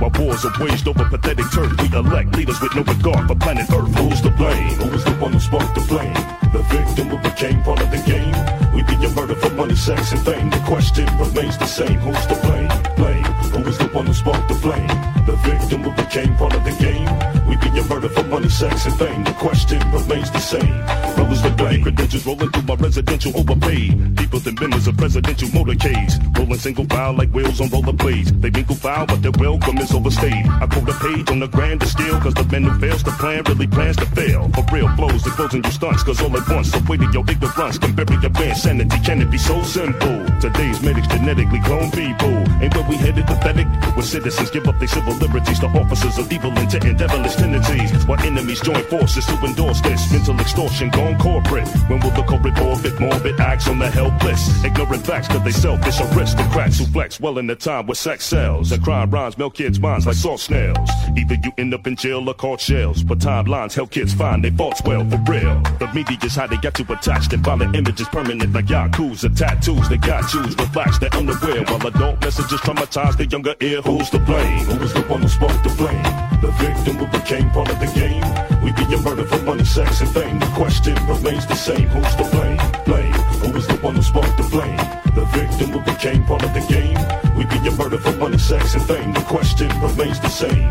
While wars are waged over pathetic turf, we elect leaders with no regard for planet Earth. Who's to blame? Who's the one who sparked the flame? The victim who became part of the game? We get your murder for money, sex, and fame. The question remains the same. Who's to blame? Blame. Who is the one who sparked the flame? The victim who became part of the game? We get your murder for money, sex, and fame. The question remains the same. Brothers with bloody credentials rolling through my residential overpaid. People than members of presidential motorcades. Rolling single file like wheels on rollerblades. They winkle foul, but their welcome is overstayed. I quote a page on the grander scale, cause the man who fails to plan really plans to fail. For real flows, the closing you stunts, cause all at once, the weight of your ignorance can bury your sanity. Can it be so simple? Today's medics genetically clone people. Ain't where we headed pathetic? When citizens give up their civil liberties to officers of evil intent and devilish tendencies. While enemies join forces to endorse this mental extortion gone corporate. When will the corporate orbit morbid acts on the helpless? Ignorant facts cause they selfish aristocrats who flex well in the time where sex sells. And crime rhymes melt kids' minds like salt snails. Either you end up in jail or caught shells. But timelines help kids find their faults well for real. The media is how they got you attached and violent images permanent like yakuza tattoos. They got you relax, they're unaware. While adult messages traumatize the younger ear. Who's to blame? Who was the one who sparked the flame? The victim who became part of the game? We get your murder for money, sex, and fame. The question remains the same. Who's to blame? Blame. Who was the one who sparked the flame? The victim who became part of the game? We be your murder for money, sex, and fame. The question remains the same.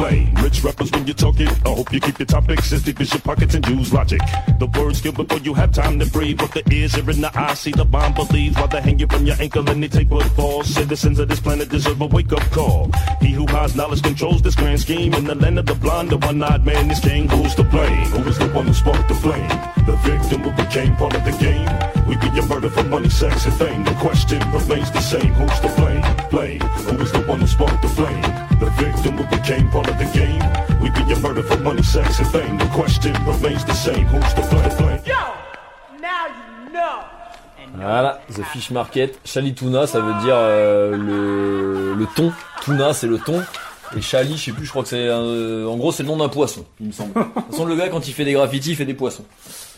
Blame? Rich rappers when you talk it. I hope you keep your topics as deep as your pockets and use logic. The words kill before you have time to breathe. What the ears are in the eyes, see the bomb believes. While they hang you from your ankle and they take what falls. Citizens of this planet deserve a wake up call. He who hides knowledge controls this grand scheme. In the land of the blind, the one eyed man is king. Who's to blame? Who was the one who sparked the flame? The victim who became part of the game? We get your murder for money, sex, and fame. The question remains the same. Who's to blame? Blame. Who was the one who sparked the flame? The victim who became part of the game? We get your murder for money, sex, and fame. The question remains the same. Who's to blame? blame? Yo, now you know. Voilà, The Fish Market. Chalituna, ça veut dire euh, le, le thon. Tuna, c'est le thon. Et Chali, je sais plus, je crois que c'est un- en gros c'est le nom d'un poisson, il me semble. De toute façon le gars quand il fait des graffitis, il fait des poissons.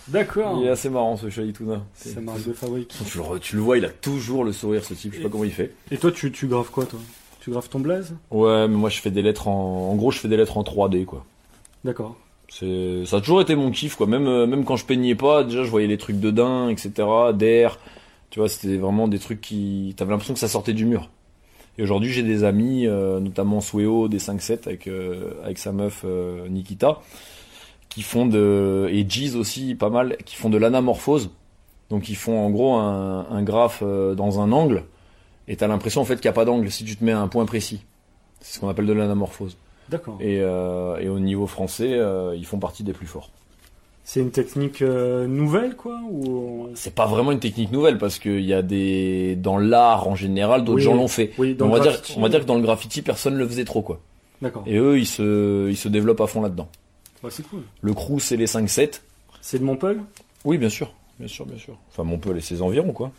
D'accord. Il est assez marrant ce Chali Tuna. C'est marque de fabrique. Tu le, tu le vois, il a toujours le sourire ce type, je sais pas comment il fait. Et toi, tu, tu graves quoi, toi? Tu graves ton blaze? Ouais, mais moi je fais des lettres en en gros, je fais des lettres en 3D quoi. D'accord. C'est, ça a toujours été mon kiff, quoi. Même, euh, même quand je peignais pas, déjà, je voyais les trucs de Dain, etc., d'air. Tu vois, c'était vraiment des trucs qui, t'avais l'impression que ça sortait du mur. Et aujourd'hui, j'ai des amis, euh, notamment Sueo des 5-7 avec, euh, avec sa meuf, euh, Nikita, qui font de, et Jeez aussi, pas mal, qui font de l'anamorphose. Donc, ils font en gros un, un graphe euh, dans un angle, et t'as l'impression, en fait, qu'il n'y a pas d'angle si tu te mets à un point précis. C'est ce qu'on appelle de l'anamorphose. D'accord. Et, euh, et au niveau français, euh, ils font partie des plus forts. C'est une technique euh, nouvelle, quoi ou... C'est pas vraiment une technique nouvelle parce qu'il y a des dans l'art en général, d'autres Oui, gens l'ont fait. oui, dans on le va dire, graffiti. on va dire que dans le graffiti, personne le faisait trop quoi. D'accord. Et eux, ils se, ils se développent à fond là-dedans. Ouais, c'est cool. Le crew, c'est les 5-7. C'est de Montpellier? Oui, bien sûr, bien sûr, bien sûr. Enfin, Montpellier et ses environs quoi.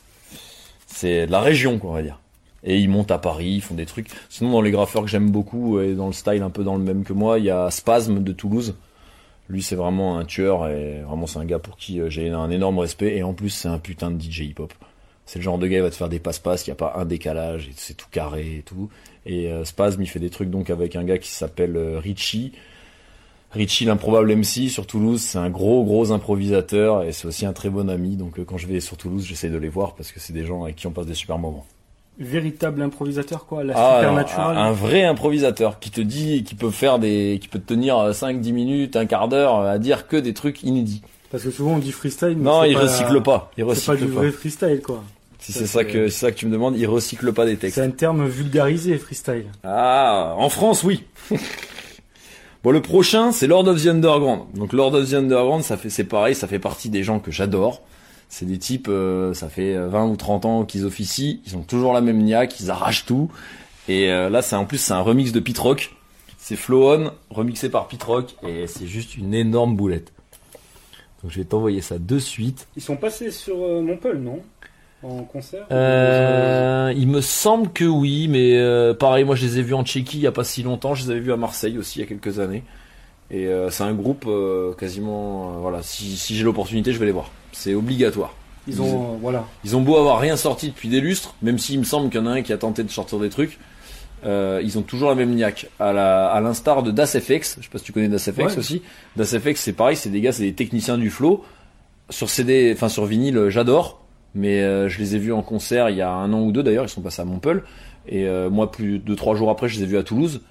C'est de la région quoi, on va dire. Et ils montent à Paris, ils font des trucs. Sinon, dans les graffeurs que j'aime beaucoup et dans le style un peu dans le même que moi, il y a Spasm de Toulouse. Lui, c'est vraiment un tueur et vraiment, c'est un gars pour qui euh, j'ai un énorme respect. Et en plus, c'est un putain de DJ hip-hop. C'est le genre de gars, il va te faire des passe-passe, il n'y a pas un décalage, c'est tout carré et tout. Et euh, Spasm, il fait des trucs donc avec un gars qui s'appelle euh, Richie. Richie, l'improbable MC sur Toulouse, c'est un gros, gros improvisateur et c'est aussi un très bon ami. Donc euh, quand je vais sur Toulouse, j'essaie de les voir parce que c'est des gens avec qui on passe des super moments. Véritable improvisateur, quoi. La Ah, supernatural. un, un vrai improvisateur qui te dit, qui peut faire des, qui peut te tenir 5-10 minutes, un quart d'heure à dire que des trucs inédits. Parce que souvent on dit freestyle. mais Non, c'est il pas- recycle pas. Il C'est pas recycle du pas. vrai freestyle, quoi. Si c'est ça que, c'est ça que tu me demandes, il recycle pas des textes. C'est un terme vulgarisé, freestyle. Ah, en France, oui. bon, le prochain, c'est Lord of the Underground. Donc, Lord of the Underground, ça fait, c'est pareil, ça fait partie des gens que j'adore. C'est des types, euh, ça fait 20 ou 30 ans qu'ils officient, ils ont toujours la même niaque, ils arrachent tout. Et euh, là, c'est en plus, c'est un remix de Pit Rock. C'est Flow On, remixé par Pit Rock, et c'est juste une énorme boulette. Donc, je vais t'envoyer ça de suite. Ils sont passés sur euh, Montpellier, non? En concert Euh, il me semble que oui, mais euh, pareil, moi je les ai vus en Tchéquie il y a pas si longtemps, je les avais vus à Marseille aussi il y a quelques années. Et euh, c'est un groupe euh, quasiment, euh, voilà, si, si j'ai l'opportunité, je vais les voir. C'est obligatoire. Ils ont, euh, voilà. Ils ont beau avoir rien sorti depuis des lustres, même s'il me semble qu'il y en a un qui a tenté de sortir des trucs, euh, ils ont toujours la même niaque. À la, à l'instar de DasFX, je sais pas si tu connais DasFX Ouais. aussi. DasFX, c'est pareil, c'est des gars, c'est des techniciens du flow. Sur CD, enfin sur vinyle, j'adore. Mais euh, je les ai vus en concert il y a un an ou deux d'ailleurs, ils sont passés à Montpellier. Et euh, moi, plus de trois jours après, je les ai vus à Toulouse.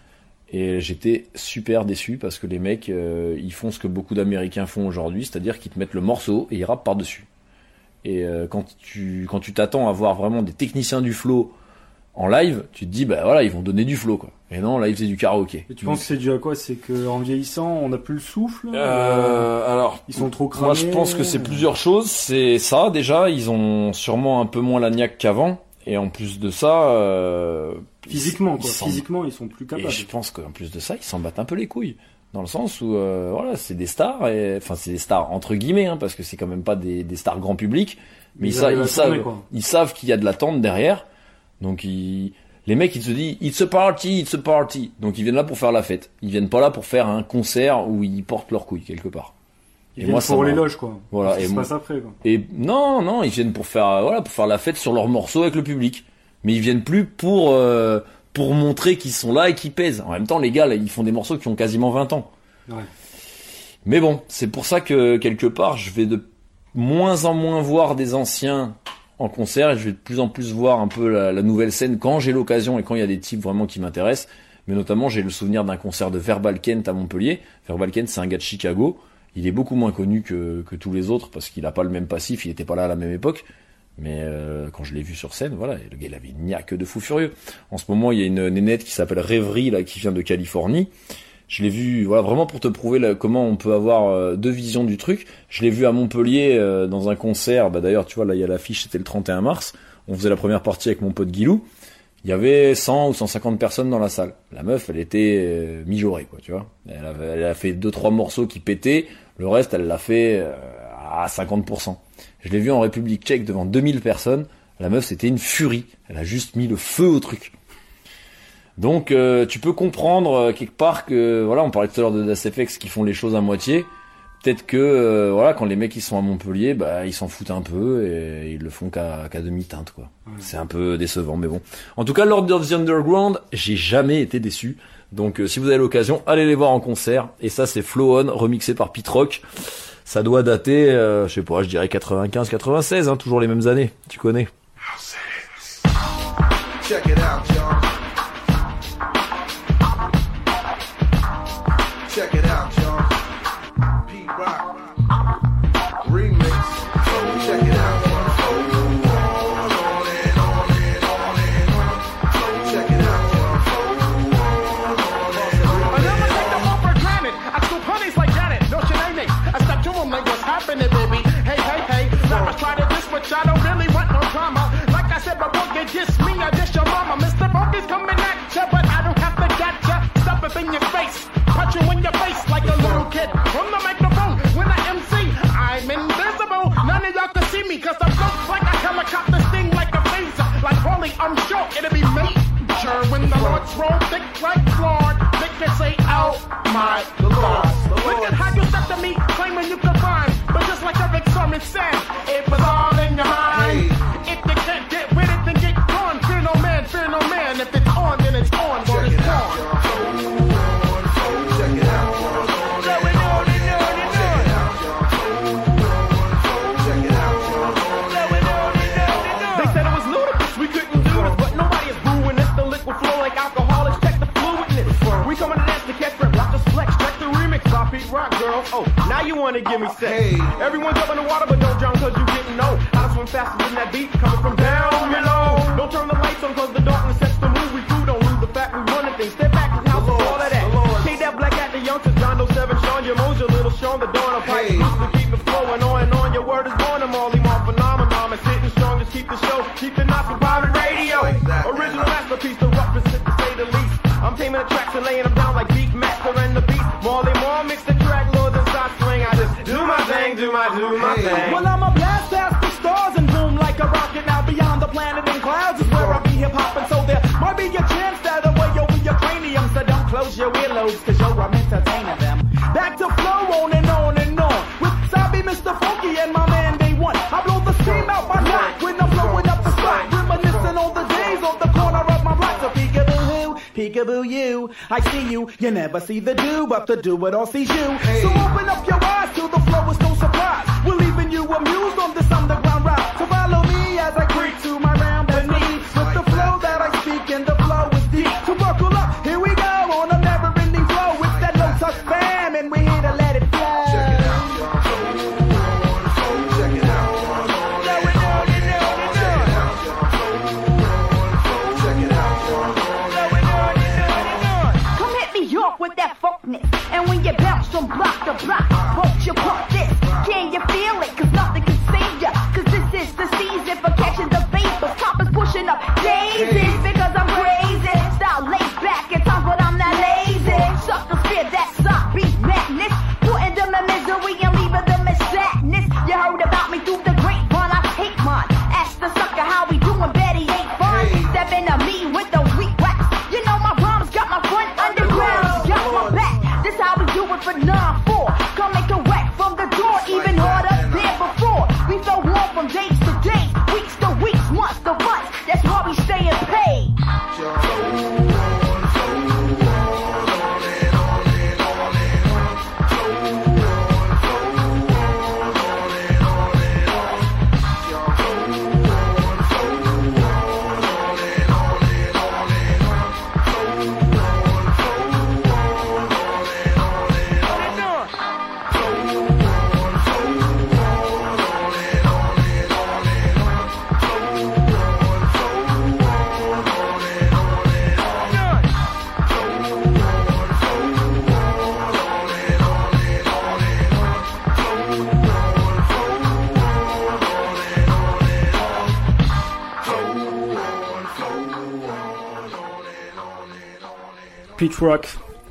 Et j'étais super déçu parce que les mecs, euh, ils font ce que beaucoup d'Américains font aujourd'hui, c'est-à-dire qu'ils te mettent le morceau et ils rappent par-dessus. Et euh, quand tu quand tu t'attends à voir vraiment des techniciens du flow en live, tu te dis bah voilà, ils vont donner du flow quoi. Et non, là ils faisaient du karaoké. Et tu penses que c'est dû à quoi? C'est qu'en vieillissant, on n'a plus le souffle? Euh, alors, Ils sont trop cramés Moi, je pense que c'est plusieurs choses. C'est ça, déjà, ils ont sûrement un peu moins la niaque qu'avant. Et en plus de ça, euh, Physiquement, quoi. ils s'en- Physiquement, ils sont plus Et capables. je pense qu'en plus de ça, ils s'en battent un peu les couilles. Dans le sens où, euh, voilà, c'est des stars, et, enfin, c'est des stars entre guillemets, hein, parce que c'est quand même pas des, des stars grand public. Mais Ils ils, sa- ils savent, quoi. ils savent qu'il y a de l'attente derrière. Donc, ils, les mecs, ils se disent, it's a party, it's a party. Donc, ils viennent là pour faire la fête. Ils viennent pas là pour faire un concert où ils portent leurs couilles quelque part. Ils viennent ça pour m'a- l'éloge, quoi. Voilà. Et se moi- passe après, quoi. et non, non, ils viennent pour faire, voilà, pour faire la fête sur leurs morceaux avec le public. Mais ils viennent plus pour, euh, pour montrer qu'ils sont là et qu'ils pèsent. En même temps, les gars, là, ils font des morceaux qui ont quasiment 20 ans. Ouais. Mais bon, c'est pour ça que quelque part, je vais de moins en moins voir des anciens en concert et je vais de plus en plus voir un peu la, nouvelle scène quand j'ai l'occasion et quand il y a des types vraiment qui m'intéressent. Mais notamment, j'ai le souvenir d'un concert de Verbal Kent à Montpellier. Verbal Kent, c'est un gars de Chicago. Il est beaucoup moins connu que, que tous les autres parce qu'il n'a pas le même passif, il n'était pas là à la même époque. Mais euh, quand je l'ai vu sur scène, voilà, le gars il avait une niaque de fou furieux. En ce moment, il y a une nénette qui s'appelle Rêverie là, qui vient de Californie. Je l'ai vu, voilà, vraiment pour te prouver comment on peut avoir euh, deux visions du truc. Je l'ai vu à Montpellier euh, dans un concert. Bah d'ailleurs, tu vois là, il y a l'affiche, c'était le 31 mars. On faisait la première partie avec mon pote Guilou. Il y avait 100 ou 150 personnes dans la salle. La meuf, elle était euh, mijaurée, quoi, tu vois. Elle, elle a fait deux trois morceaux qui pétaient. Le reste, elle l'a fait euh, à 50%. Je l'ai vu en République Tchèque devant 2000 personnes. La meuf, c'était une furie. Elle a juste mis le feu au truc. Donc euh, tu peux comprendre euh, quelque part que voilà, on parlait tout à l'heure de Das FX qui font les choses à moitié. Peut-être que euh, voilà, quand les mecs ils sont à Montpellier, bah ils s'en foutent un peu et ils le font qu'à qu'à demi-teinte quoi. C'est un peu décevant, mais bon. En tout cas, Lord of the Underground, j'ai jamais été déçu. Donc euh, si vous avez l'occasion, allez les voir en concert. Et ça, c'est Flow On, remixé par Pete Rock. Ça doit dater, euh, je sais pas, je dirais 95-96, hein, toujours les mêmes années. Tu connais. Check it out, Won't get diss me, I just your mama. Mr. Monkey's coming at ya, but I don't have to get ya. Stuff it in your face, punch you in your face like a little kid. From the microphone, when I MC, I'm invisible. None of y'all can see me, cause I'm built like a helicopter, sting like a phaser. Like Harley, I'm sure it'll be major. When the Lord's roll thick like Lord, they can say, oh my you wanna give me sex. Everyone jump in the water, but don't drown cause you didn't know. How to swim faster than that beat coming from down below. Don't turn the lights on cause the darkness sets the mood. We through, don't lose the fact we running things. Step back and house all of that. Take that black at the youngsters, John Doe 7, Sean, your Mojo, little Sean, the dawn of pipe. To keep it flowing on and on, your word is born, I'm all more phenomenon. It's sitting strong, just keep the show, keep the knots from private radio. Original masterpiece, the roughest to say the least. I'm taming the tracks and laying them down my do my, do my thing. Well, I'm a blast past the stars and boom like a rocket. Now beyond the planet and clouds is where I be hip hopping. So there might be a chance that away over your cranium. So don't close your earlobes, cause yo, I'm entertaining them. Back to flow on and on and on. With Sabi, Mr. Funky, and my man Day One. I blow the steam out my neck when I'm blowing up the spot. Reminiscing on the days on the corner of my block. So peekaboo who, peekaboo you. I see you, you never see the do, but the do it all sees you. So open up your eyes to the flow is no surprise. We're leaving you amused on this underground ride. So follow me as I creep to my round beneath. With the flow that I speak and the flow is deep. So buckle up, here we go on a never ending flow. It's that no touch fam and we're here to let it flow. Check it out, Check it out. Going on and on and on. Check it out, Going on and on and on. Come hit me up with that funkness. And when you bounce from block block,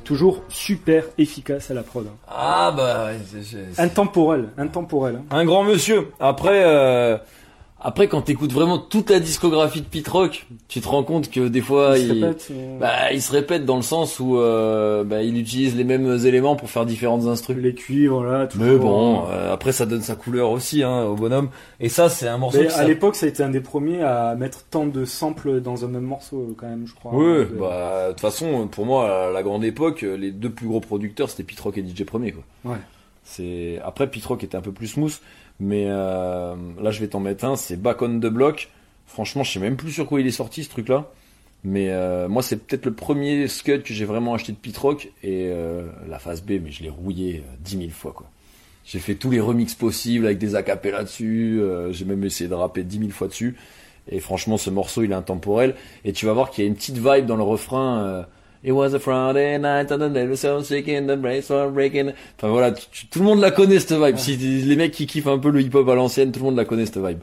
Toujours super efficace à la prod. hein. Ah bah, ouais, c'est- c'est- c'est- Intemporel, intemporel. hein. Un grand monsieur. Après, euh, Après, quand t'écoutes vraiment toute la discographie de Pete Rock, tu te rends compte que des fois, Il se il, répète, bah, il se répète dans le sens où euh, bah, il utilise les mêmes éléments pour faire différentes instrus. Les cuivres, là. Mais toujours, bon, euh, après ça donne sa couleur aussi hein, au bonhomme. Et ça, c'est un morceau Mais qui à l'époque, ça a été un des premiers à mettre tant de samples dans un même morceau, quand même, je crois. Euh, bah de toute façon, pour moi, à la grande époque, les deux plus gros producteurs, c'était Pete Rock et DJ Premier, quoi. Ouais. C'est après Pete Rock était un peu plus smooth, mais euh, là je vais t'en mettre un, c'est Back on the Block. Franchement, je sais même plus sur quoi il est sorti ce truc-là, mais euh, moi c'est peut-être le premier scud que j'ai vraiment acheté de Pete Rock et euh, la phase B, mais je l'ai rouillé 10 000 fois quoi. J'ai fait tous les remixes possibles avec des acapellas dessus, j'ai même essayé de rapper 10 000 fois dessus. Et franchement, ce morceau, il est intemporel. Et tu vas voir qu'il y a une petite vibe dans le refrain. It was a Friday night and the so and the brains were breaking. Enfin voilà, tout le monde la connaît cette vibe. Si les mecs qui kiffent un peu le hip-hop à l'ancienne, tout le monde la connaît cette vibe.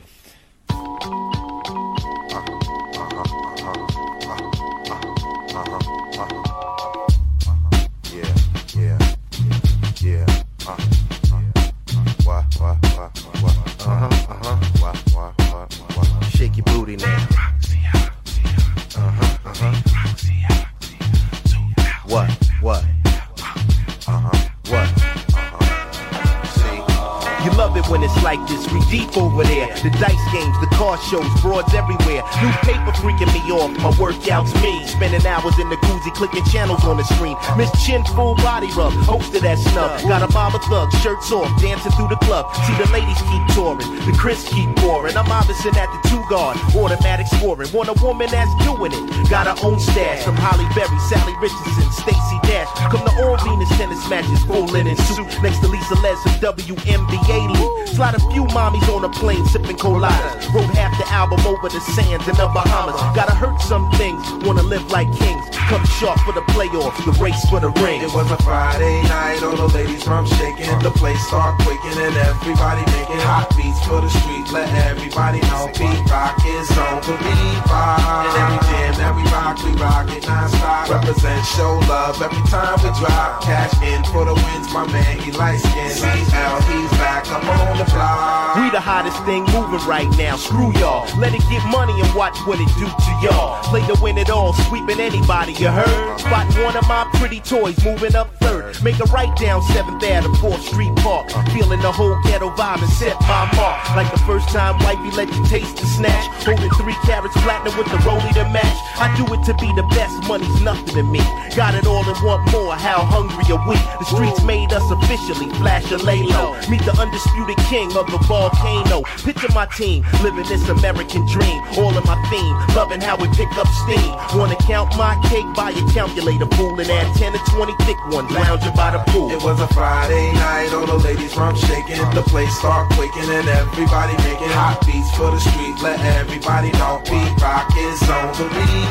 Clicking channels on the screen. Miss Chin, full body rub, hosted that snub. Got a of thugs, shirts off, dancing through the club. See the ladies keep touring, the Chris keep pouring. I'm obviously at the two guard, automatic scoring. Want a woman that's doing it, got her own stash. From Holly Berry, Sally Richardson, Stacy Dash. Come to all Venus tennis matches, full linen suit. Next to Lisa Les of WNBA League. Slide a few mommies on a plane, sipping coladas. Wrote half the album over the sands in the Bahamas. Gotta hurt some things, wanna live like kings. Come sharp for the playoffs, the race for the ring. It was a Friday night, all the ladies from shaking. The place start quaking and everybody making hot beats for the street. Let everybody know beat rock is on the rock. And every jam, every rock, we rock it non-stop. Represent, show love every time we drop. Cash in for the wins, my man, he light skin. CL, he's back up on the block. We the hottest thing moving right now. Screw y'all. Let it get money and watch what it do to y'all. Play to win it all, sweeping anybody, you heard? Spot one of my pretty toys moving up third. Make a right down 7th Ave to 4th Street Park. Feeling the whole ghetto vibe and set my mark. Like the first time wifey let you taste the snatch. Holding three carrots platinum with the rollie to match. I do it to be the best, money's nothing to me. Got it all and want more, how hungry are we? The streets made us officially, flash and lay low. Meet the undisputed king of the volcano. Picture my team, living this American dream. All in my theme, loving how we pick up steam. Wanna count my cake by a calculator, fool, and add 10 to 20 thick ones, lounging by the pool. It was a Friday night, all the ladies from shaking. The place start quaking and everybody making hot beats for the street. Let everybody know beat rock is on the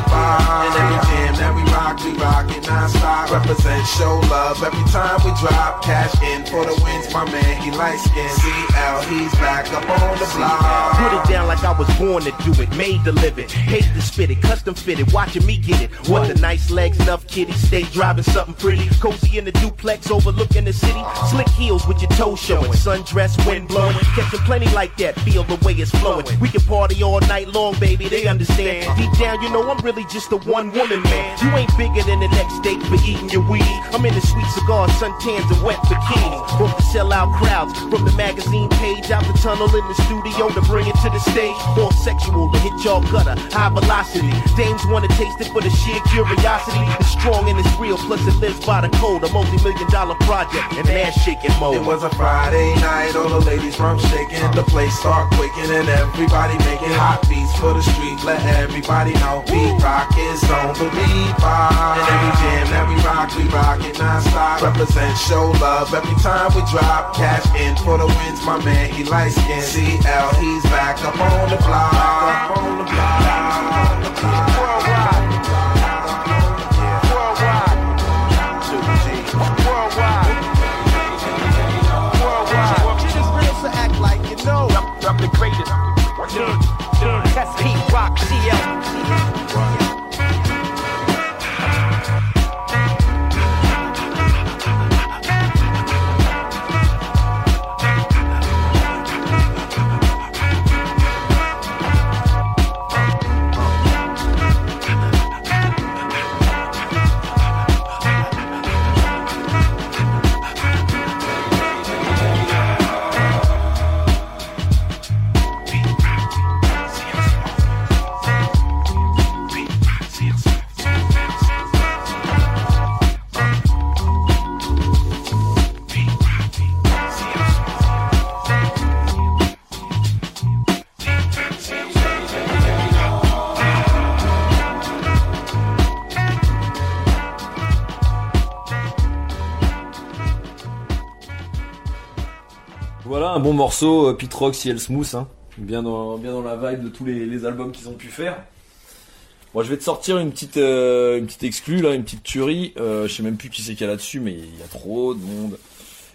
rock. And every jam, every rock, we rock it non-stop. Represent, show love every time we drop. Cash in for the wins, my man, he light skin. CL, he's back up on the block. Put it down like I was born to do it, made to live it, hate to spit it, custom fitted, watching me get it. What the nice legs, enough kitty, stay driving something pretty, cozy in the duplex, overlooking the city. Slick heels with your toes showing, sundress, wind blowing, catching plenty like that. Feel the way it's flowing. We can party all night long, baby. They understand. Deep down, you know I'm really just a one woman man. You ain't bigger than the next state for eating your weed. I'm in the sweet cigar, suntans and wet bikinis. Both to sell out crowds from the magazine page out the tunnel in the studio to bring it to the stage. All sexual to hit y'all gutter, high velocity. Dames wanna taste it for the sheer curiosity. It's strong and it's real, plus it lives by the code. A multi-million dollar project and ass shaking mode. It was a Friday night, all the ladies from shaking. The place start quaking and everybody making hot beats for the street. Let everybody know beat rock is on the rock. And every jam, every rock, we rock it non-stop. Represent, show love every time we drop. Cash in for the wins, my man, he light skin. CL, he's back up on the block. Up on the block. The greatest. That's Pete Rock CL. Morceau, euh, Pete Rock, Ciel Smooth, hein. bien, dans, bien dans la vibe de tous les, albums qu'ils ont pu faire. Moi, je vais te sortir une petite, euh, une petite exclue là, une petite tuerie. Euh, je sais même plus qui c'est qu'il y a là-dessus, mais il y a trop de monde.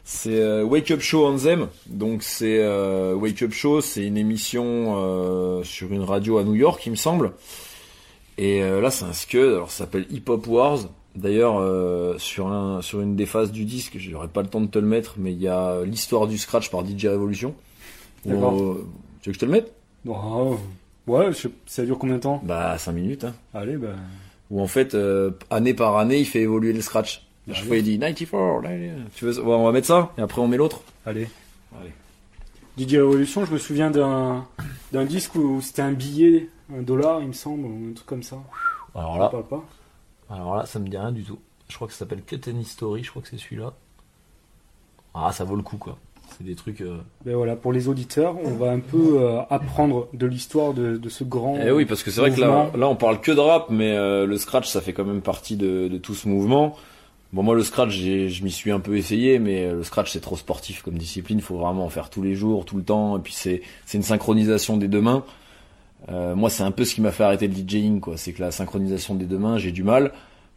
C'est euh, Wake Up Show on Them. Donc c'est Wake Up Show, c'est une émission sur une radio à New York, il me semble. Et là, c'est un scud. Alors, ça s'appelle Hip Hop Wars. D'ailleurs, euh, sur un, sur une des phases du disque, j'aurais pas le temps de te le mettre, mais il y a l'histoire du scratch par DJ Revolution. D'accord. Euh, tu veux que je te le mette? Non, ouais, je ça dure combien de temps? Bah 5 minutes. Hein. Allez, bah. Où en fait, euh, année par année, il fait évoluer le scratch. À chaque Allez. fois, il dit 94. là, là. Tu veux, on va mettre ça et après on met l'autre. Allez. Allez. DJ Revolution, je me souviens d'un d'un disque où c'était un billet, un dollar, il me semble, ou un truc comme ça. Alors là, parle pas alors là, ça me dit rien du tout. Je crois que ça s'appelle Cut and History. Je crois que c'est celui-là. Ah, ça vaut le coup quoi. C'est des trucs. euh, Ben voilà, pour les auditeurs, on va un peu euh, apprendre de l'histoire de, de ce grand. Eh oui, parce que c'est vrai que là, là, on parle que de rap, mais euh, le scratch, ça fait quand même partie de, de tout ce mouvement. Bon, moi, le scratch, j'ai- je m'y suis un peu essayé, mais euh, le scratch, c'est trop sportif comme discipline. faut vraiment en faire tous les jours, tout le temps. Et puis, c'est c'est une synchronisation des deux mains. Euh, moi, c'est un peu ce qui m'a fait arrêter le DJing, quoi. C'est que la synchronisation des deux mains, j'ai du mal.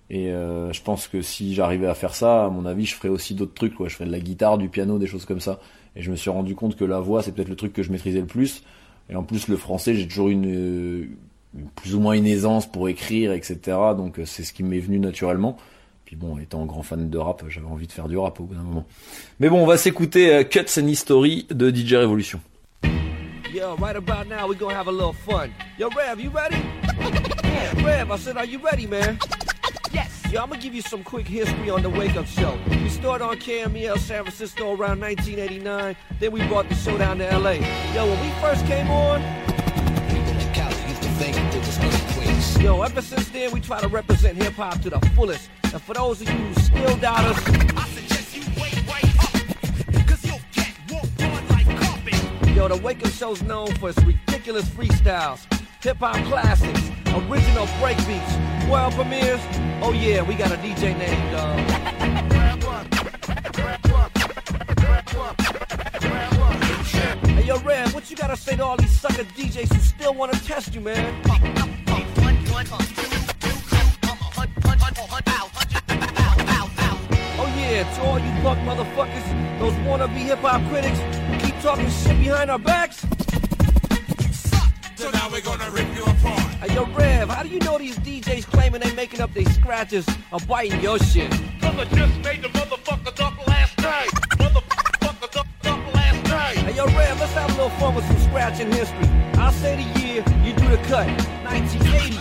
Et euh, je pense que si j'arrivais à faire ça, à mon avis, je ferais aussi d'autres trucs, quoi. Je ferais de la guitare, du piano, des choses comme ça. Et je me suis rendu compte que la voix, c'est peut-être le truc que je maîtrisais le plus. Et en plus, le français, j'ai toujours une, euh, une- plus ou moins une aisance pour écrire, etc. Donc, euh, c'est ce qui m'est venu naturellement. Puis bon, étant grand fan de rap, j'avais envie de faire du rap au bout d'un moment. Mais bon, on va s'écouter euh, Cuts and History de DJ Revolution. Yo, right about now, we gonna have a little fun. Yo, Rev, you ready? Yeah, Rev, I said, are you ready, man? Yes. Yo, I'm gonna give you some quick history on the Wake Up Show. We started on KMEL San Francisco around 1989. Then we brought the show down to LA. Yo, when we first came on, Yo, ever since then, we try to represent hip hop to the fullest. And for those of you who still doubt us, Yo, the Up Show's known for its ridiculous freestyles, hip hop classics, original breakbeats, world premieres. Oh, yeah, we got a DJ named, uh. Hey, yo, Red, what you gotta say to all these sucker DJs who still wanna test you, man? Oh yeah, to all you punk motherfuckers, those wannabe hip hop critics talking shit behind our backs. So now we're gonna rip you apart. Hey yo, Rev, how do you know these DJs claiming they making up their scratches are biting your shit? Cause I just made the motherfuckers up last night. Motherfuckers up, up last night. Hey yo, Rev, let's have a little fun with some scratching history. I'll say the year, you do the cut. 1980.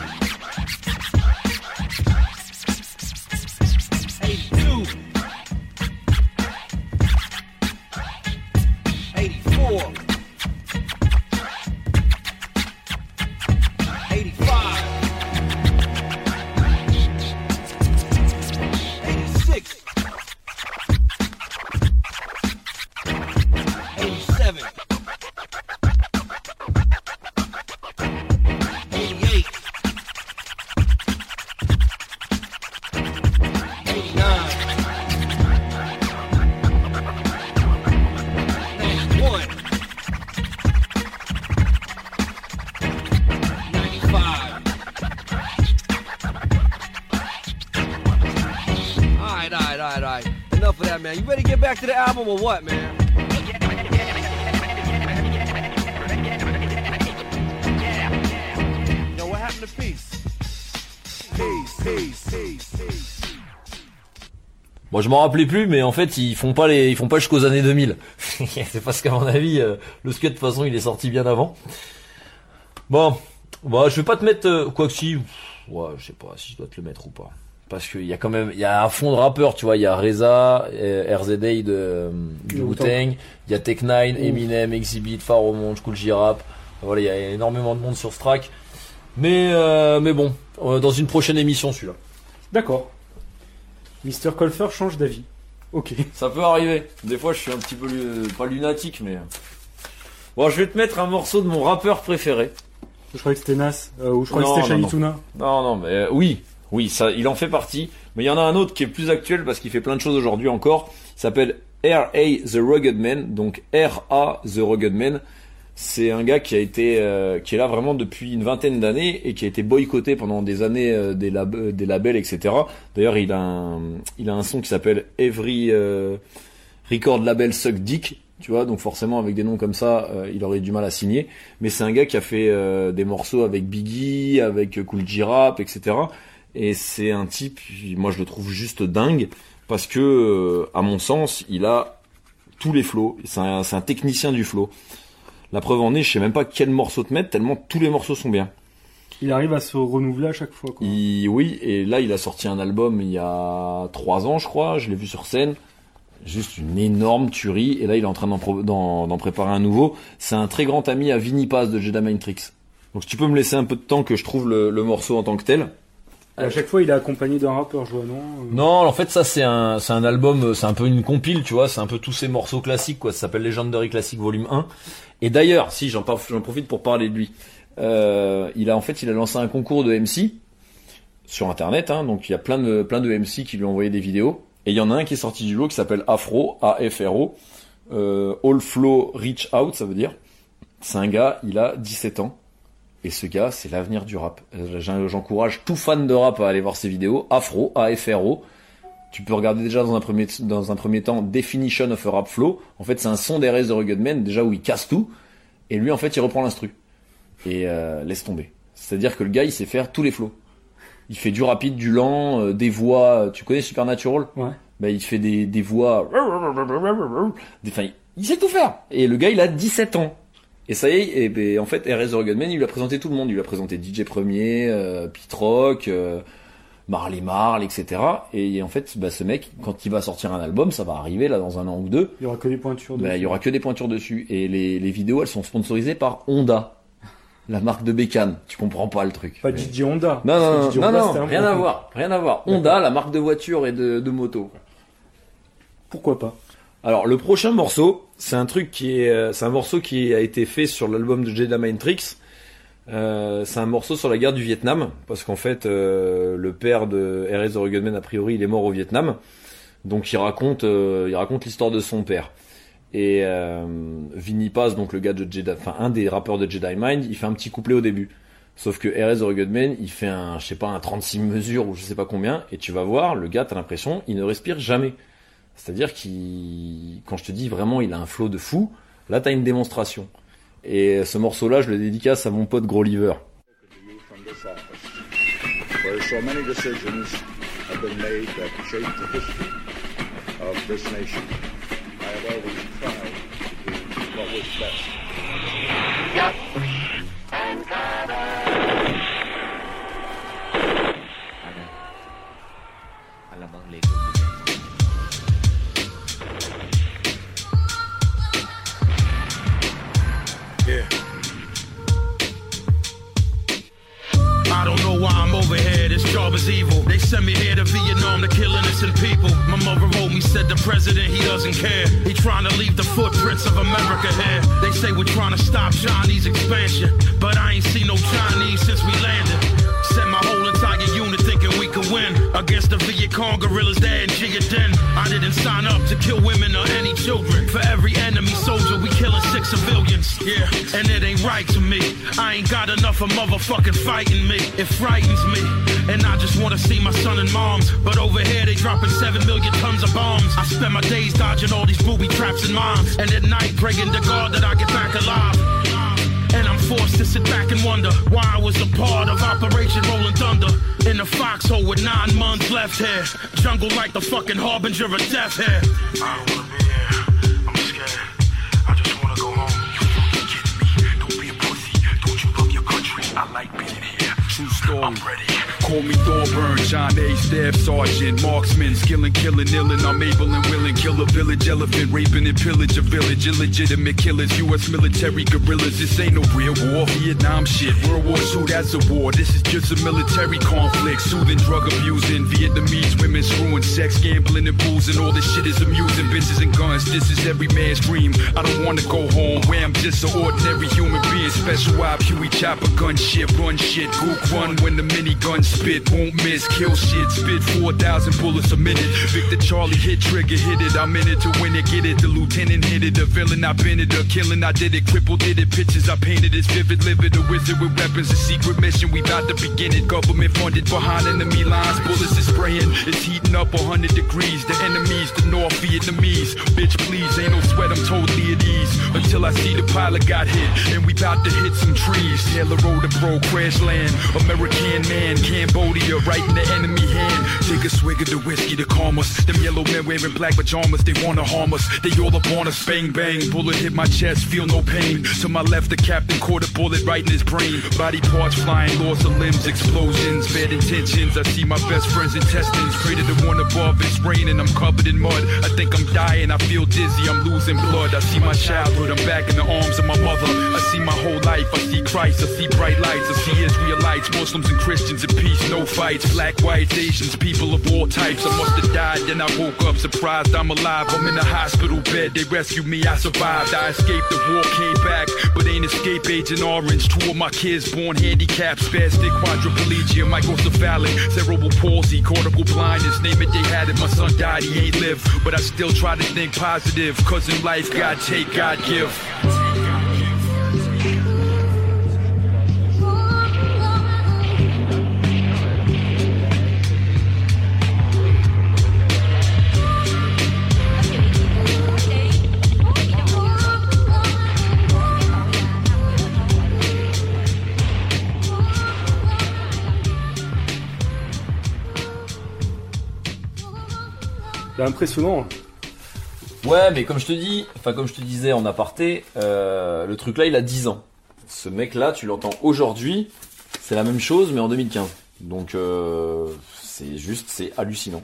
82. 84. 五 Alright. Enough of that, man. You get back to the album what, man? Bon, je m'en rappelais plus, mais en fait, ils font pas les, ils font pas jusqu'aux années 2000. c'est parce qu'à mon avis, euh, le skate de toute façon, il est sorti bien avant. Bon, bah, je vais pas te mettre, euh, quoi que si, ouais, je sais pas si je dois te le mettre ou pas. Parce qu'il y a quand même, il y a un fond de rappeurs, tu vois, il y a Reza, euh, RZA de, euh, du Wu-Tang, il y a Tech Nine. Eminem, Exhibit, Pharaoh Monch, Cool J-Rap. Voilà, il y a énormément de monde sur ce track. Mais, euh, mais bon, euh, dans une prochaine émission, celui-là. D'accord. Mister Colfer change d'avis. Ok. Ça peut arriver. Des fois, je suis un petit peu pas lunatique, mais. Bon, je vais te mettre un morceau de mon rappeur préféré. Je croyais que c'était Nas, euh, ou je croyais Non, que c'était non, non. Shalituna. Non, non, mais euh, oui, oui, ça, il en fait partie. Mais il y en a un autre qui est plus actuel parce qu'il fait plein de choses aujourd'hui encore. Il s'appelle R.A. The Rugged Man, donc R.A. The Rugged Man. C'est un gars qui a été, euh, qui est là vraiment depuis une vingtaine d'années et qui a été boycotté pendant des années euh, euh, des labels, etc. D'ailleurs, il a un, il a un son qui s'appelle Every euh, Record Label Suck Dick, tu vois, donc forcément avec des noms comme ça, il aurait du mal à signer. Mais c'est un gars qui a fait des morceaux avec Biggie, avec Cool J-Rap, etc. Et c'est un type, moi je le trouve juste dingue parce que, euh, à mon sens, il a tous les flows. C'est un, technicien du flow. La preuve en est, je sais même pas quel morceau te mettre tellement tous les morceaux sont bien. Il arrive à se renouveler à chaque fois. Quoi. Il- oui, et là, il a sorti un album il y a trois ans, je crois. Je l'ai vu sur scène. Juste une énorme tuerie. Et là, il est en train d'en, préparer un nouveau. C'est un très grand ami à Vinny Paz de Jedi Mind Tricks. Donc, si tu peux me laisser un peu de temps que je trouve le, le morceau en tant que tel. À chaque fois, il est accompagné d'un rappeur, je vois, non Euh, Non, en fait, ça c'est un, c'est un album, euh, c'est un peu une compile, tu vois, c'est un peu tous ces morceaux classiques, quoi. Ça s'appelle Legendary Classic Volume 1. Et d'ailleurs, si j'en, j'en profite pour parler de lui, euh, il a en fait, il a lancé un concours de MC sur Internet, hein, donc il y a plein de plein de MC qui lui ont envoyé des vidéos. Et il y en a un qui est sorti du lot qui s'appelle Afro, A-F-R-O, euh, All Flow Reach Out, ça veut dire. C'est un gars, il a 17 ans. Et ce gars, c'est l'avenir du rap. Euh, j'en- J'encourage tout fan de rap à aller voir ses vidéos. Afro, A-F-R-O. Tu peux regarder déjà dans un premier, dans un premier temps Definition of a Rap Flow. En fait, c'est un son d'RS de Rugged Man, déjà où il casse tout. Et lui, en fait, il reprend l'instru. Et euh, laisse tomber. C'est-à-dire que le gars, il sait faire tous les flows. Il fait du rapide, du lent, euh, des voix. Tu connais Supernatural? Ouais. Bah, il fait des, des voix. Des, enfin, il sait tout faire. Et le gars, il a 17 ans. Et ça y est, et ben, en fait, RS The Rugged Man, il lui a présenté tout le monde. Il lui a présenté DJ Premier, euh, Pete Rock, euh, Marley Marl, etc. Et en fait, bah, ce mec, quand il va sortir un album, ça va arriver là dans un an ou deux. Il y aura que des pointures. Bah, dessus. il y aura que des pointures dessus. Et les, les vidéos, elles sont sponsorisées par Honda. La marque de bécane. Tu comprends pas le truc. Pas DJ Honda. Non, non, non, non, Honda, rien à voir. Rien à voir. Honda, la marque de voiture et de, de moto. Pourquoi pas? Alors, le prochain morceau, euh, c'est un morceau qui a été fait sur l'album de Jedi Mind Tricks. Euh, c'est un morceau sur la guerre du Vietnam, parce qu'en fait, euh, le père de R.S. The Rugged Man, a priori, il est mort au Vietnam. Donc, il raconte, l'histoire de son père. Et Vinny Paz, donc le gars de Jedi, enfin un des rappeurs de Jedi Mind, il fait un petit couplet au début. Sauf que R.S. The Rugged Man, il fait un, je pas, un 36 mesures ou je sais pas combien, et tu vas voir, le gars, t'as l'impression, il ne respire jamais. C'est-à-dire qu'il, quand je te dis vraiment, il a un flow de fou, là t'as une démonstration. Et ce morceau-là, je le dédicace à mon pote Gros Liver. I have always tried to best. Is evil. They sent me here to Vietnam to kill innocent people. My mother wrote me, said the president, he doesn't care. He trying to leave the footprints of America here. They say we're trying to stop Chinese expansion. But I ain't seen no Chinese since we landed. Sent my whole entire win against the Viet Cong guerrillas there in Gia Dinh. I didn't sign up to kill women or any children. For every enemy soldier, we killing six civilians. Yeah, and it ain't right to me. I ain't got enough of motherfucking fighting me. It frightens me. And I just wanna see my son and moms. But over here, they dropping seven million tons of bombs. I spend my days dodging all these booby traps and mines. And at night, praying to God that I get back alive. And I'm forced to sit back and wonder why I was a part of Operation Rolling Thunder. In the foxhole with nine months left here. Jungle like the fucking harbinger of death here. I don't wanna be here. I'm scared. I just wanna go home. You fucking kidding me? Don't be a pussy. Don't you love your country? I like being here. True story. I'm ready. Call me Thorburn, John A. Staff Sergeant, marksman, skilling, killing, illin'. I'm able and willing, kill a village elephant, raping and pillage a village, illegitimate killers, U.S. military guerrillas. This ain't no real war, Vietnam shit. World War II, that's a war. This is just a military conflict, soothing, drug abusing, Vietnamese women screwing, sex, gambling, and boozing. All this shit is amusing, bitches and guns. This is every man's dream. I don't wanna go home where I'm just an ordinary human being. Special op, Huey chopper, gun shit, run shit, gook run when the minigun spit, won't miss, kill shit, spit 4,000 bullets a minute. Victor Charlie hit trigger, hit it, I'm in it to win it, get it. The lieutenant hit it, the villain I've been it, the killing I did it, crippled did it. Pictures I painted, it's vivid, livid. A wizard with weapons, a secret mission, we bout to begin it. Government funded behind enemy lines, bullets is spraying, it's heating up 100 degrees. The enemies, the North Vietnamese. Bitch, please, ain't no sweat, I'm totally at ease. Until I see the pilot got hit, and we bout to hit some trees. Taylor road to bro, crash land. American man, Cambodia, right in the enemy hand. Take a swig of the whiskey to calm us. Them yellow men wearing black pajamas, they wanna harm us. They all up on us, bang bang. Bullet hit my chest, feel no pain. To my left, the captain caught a bullet right in his brain. Body parts flying, loss of limbs, explosions, bad intentions. I see my best friend's intestines. Pray to the one above, it's raining, I'm covered in mud. I think I'm dying, I feel dizzy, I'm losing blood. I see my childhood, I'm back in the arms of my mother. I see my whole life, I see Christ, I see bright lights, I see Israelites, Muslims and Christians peace, no fights. Black, whites, Asians, people of all types. I must have died, then I woke up surprised I'm alive. I'm in a hospital bed, they rescued me, I survived. I escaped the war, came back, but ain't escape agent orange. Two of my kids born handicapped, spastic, quadriplegia, microcephalic, cerebral palsy, cortical blindness. Name it, they had it. My son died, he ain't live, but I still try to think positive. Cause in life, God take, God give. Impressionnant. Ouais, mais comme je te dis, enfin comme je te disais en aparté, euh, le truc là, il a 10 ans. Ce mec-là, tu l'entends aujourd'hui, c'est la même chose, mais en 2015. Donc euh, c'est juste, c'est hallucinant.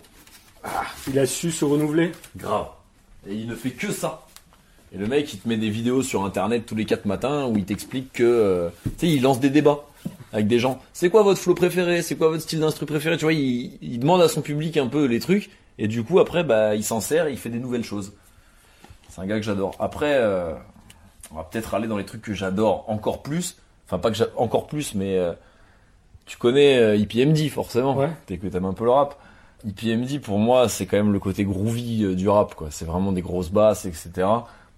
Il a su se renouveler. Grave. Et il ne fait que ça. Et le mec, il te met des vidéos sur internet tous les 4 matins où il t'explique que, euh, tu sais, il lance des débats avec des gens. C'est quoi votre flow préféré? C'est quoi votre style d'instru préféré? Tu vois, il, il demande à son public un peu les trucs. Et du coup, après, bah, il s'en sert, et il fait des nouvelles choses. C'est un gars que j'adore. Après, euh, on va peut-être aller dans les trucs que j'adore encore plus. Enfin, pas que j'a- encore plus, mais euh, tu connais euh, EPMD forcément. Ouais. T'es que t'aimes un peu le rap. EPMD pour moi, c'est quand même le côté groovy euh, du rap, quoi. C'est vraiment des grosses basses, etc.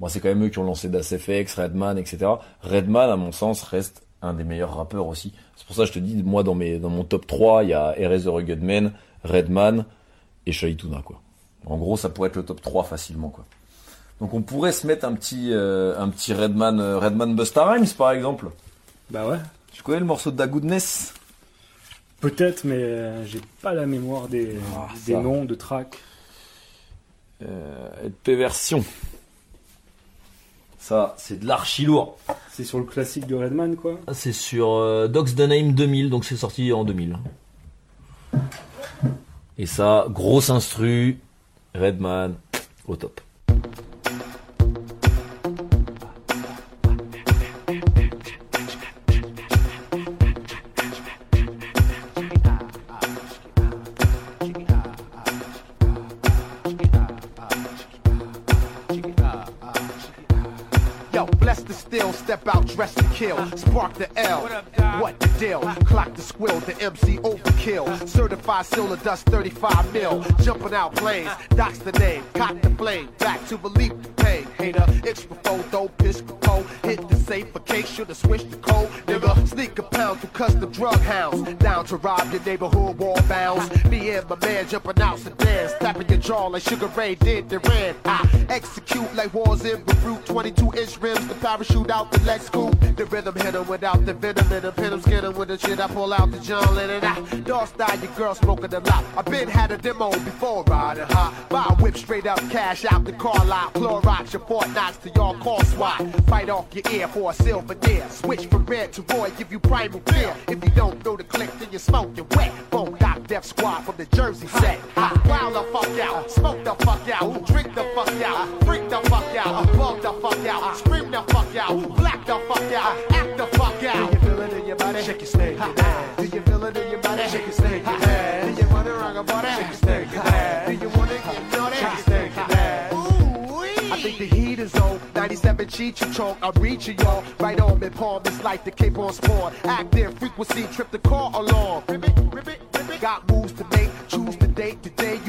Moi, c'est quand même eux qui ont lancé Das FX, Redman, etc. Redman, à mon sens, reste un des meilleurs rappeurs aussi. C'est pour ça que je te dis, moi, dans mes, dans mon top 3, il y a Erez the Rugged Man, Redman et Shaituna, quoi. En gros, ça pourrait être le top 3 facilement, quoi. Donc on pourrait se mettre un petit, euh, un petit Redman, euh, Redman Busta Rhymes, par exemple. Bah ouais. Tu connais le morceau de Da Goodness? Peut-être, mais euh, j'ai pas la mémoire des, des ça. noms de tracks. euh, LP version. Ça, c'est de l'archi lourd. C'est sur le classique de Redman, quoi. C'est sur Dogs the Name 2000, donc c'est sorti en 2000. Et ça, grosse instru, Redman, au top. Silver dust 35 mil. Jumping out planes, docs the name, cock the flame. Back to believe the pain. Hater, extra photo, piss cold. Hit the safe for case, should've switched the code. Nigga, sneak a pound through custom drug hounds. Down to rob your neighborhood wall bounds. Me and my man jumping out sedans. Tapping your jaw like Sugar Ray did the ran. I execute like wars in Beirut. 22 inch rims, the parachute out the Lex coupe. The rhythm hit 'em without the venom in 'em. Hit 'em, skin 'em with the shit. I pull out the John Lennon. Ah, I dog style your girl smoking a lot. I been had a demo before riding hot. Buy a whip straight up, cash out the car lot. Clorox your Fort Knox to y'all call SWAT. Fight off your ear for a silver deer. Switch from red to Roy, give you primal fear. If you don't know the click, then you smoke you wet. Bone Death Squad from the Jersey set. Wild the fuck out, smoke the fuck out, drink the fuck out, freak the fuck out, bug the fuck out, scream the fuck out, black the fuck out, act the fuck out. Do you feel it in your body? Shake your snake. Do you feel it in your body? Shake your snake. Do you wanna rock a body? Shake your snake. Do you wanna get naughty? Shake your snake. I think the heat is on. 97 cheat you chunk, I'm reaching y'all. Right on mid palm, it's like the Cape on spawn. Active frequency, trip the car along. Ribbit, ribbit. Got moves to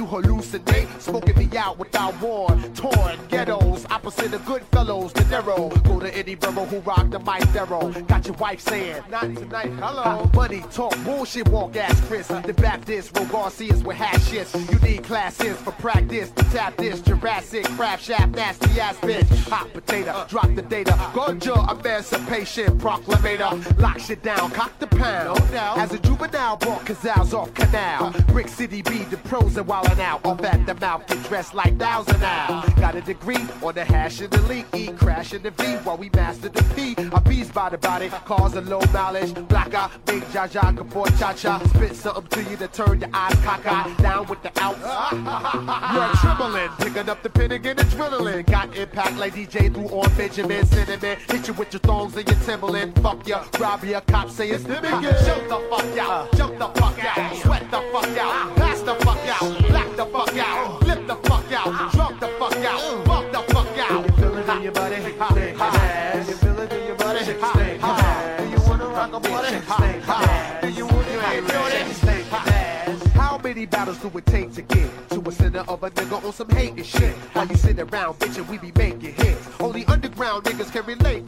you hallucinate, smoking me out without war. Torn ghettos, opposite of good fellows. The narrow, go to any borough who rock the mic thorough. Got your wife saying, not tonight, hello. Money talk, bullshit walk ass Chris. The Baptist, Ro Garcias with hash shits. You need classes for practice. To tap this Jurassic crap shaft, nasty ass bitch. Hot potato, drop the data. Ganja emancipation proclamator. Lock shit down, cock the pound. As a juvenile, brought Cazals off canal. Brick City be the pros and wildin' out. Off at the mouth, get dressed like thousand now. Got a degree on the hash and the leak. E crash in the V while we master the P. A beast by the body, cause a low mileage. Blacker, big jaja, kapor cha cha. Spit something to you to turn your eyes cockeyed. Down with the outs. You're trembling, picking up the pin again, adrenaline. Got impact like DJ through on Benjamin Cinnamon. Hit you with your thongs and your Timberland. Fuck ya, rob ya, cop say it's. Jump the fuck out, jump the fuck out, sweat the fuck out, pass the fuck out, black the fuck out, flip the fuck out, drunk the fuck out, fuck the fuck out. You feel it in your body, shake your ass. You feel it in your body, shake your ass. Do you wanna rock a body, shake your ass. Do you wanna rock a shake your ass. How many battles do it take to get to a center of a nigga on some hating shit? While you sit around bitching, we be making hits. Only underground niggas can relate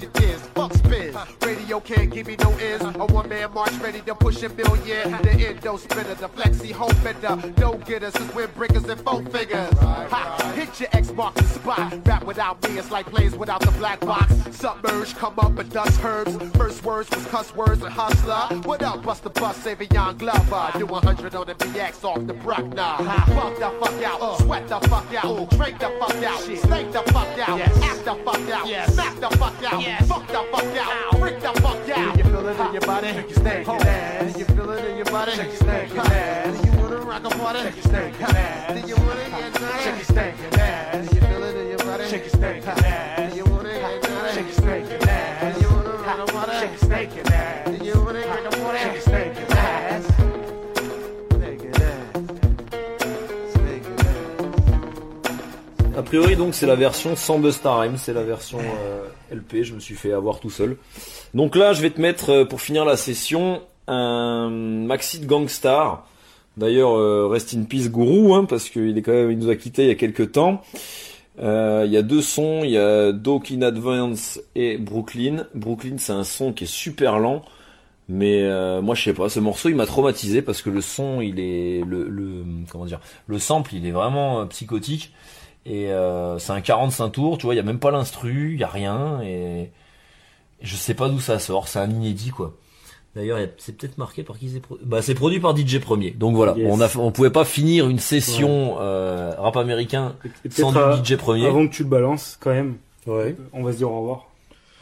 Radio can't give me no ends. A one man march ready to push a million. The endo spinner, the flexi home bender. No getters is windbreakers and four figures. Ha, hit your Xbox the spot. Rap without me, it's like plays without the black box. Submerge, come up and dust herbs. First words was cuss words and hustler. What up, bust the bus, save a young Glover. Do 100 on the BX off the Bruckner. Fuck the fuck out, sweat the fuck out, drink the fuck out, stink the fuck out, act the fuck out, smack the fuck out, fuck the fuck out, freak the fuck out. Do you feel it in your body? Shake your stank ass. Do you feel it in your body? Shake your stank ass. Do you wanna rock a party? Shake your stank ass. Do you wanna get naughty? Shake your stank ass. Do you feel it in your body? Shake your stank ass. Do you wanna get naughty? Shake your stank ass. Do you wanna rock a party? Shake your stank ass. Do you wanna get a party? Shake your stank ass. Stank ass. A priori donc c'est la version sans Busta Rhymes, c'est la version euh, LP, je me suis fait avoir tout seul. Donc là je vais te mettre euh, pour finir la session un maxi de Gangstar. D'ailleurs euh, rest in peace Guru hein, parce qu'il est quand même il nous a quitté il y a quelques temps. Euh, Il y a deux sons, il y a Doc in Advance et Brooklyn. Brooklyn c'est un son qui est super lent. Mais moi je sais pas, ce morceau il m'a traumatisé parce que le son il est comment dire le sample il est vraiment psychotique et euh, c'est un 45 tours, tu vois, il y a même pas l'instru, il y a rien et, et je sais pas d'où ça sort, c'est un inédit quoi. D'ailleurs, c'est peut-être marqué par qui c'est produit. Bah c'est produit par DJ Premier. Donc voilà, Yes. on a on pouvait pas finir une session euh, rap américain Et sans du DJ Premier. Avant que tu le balances, quand même. Ouais. On va se dire au revoir.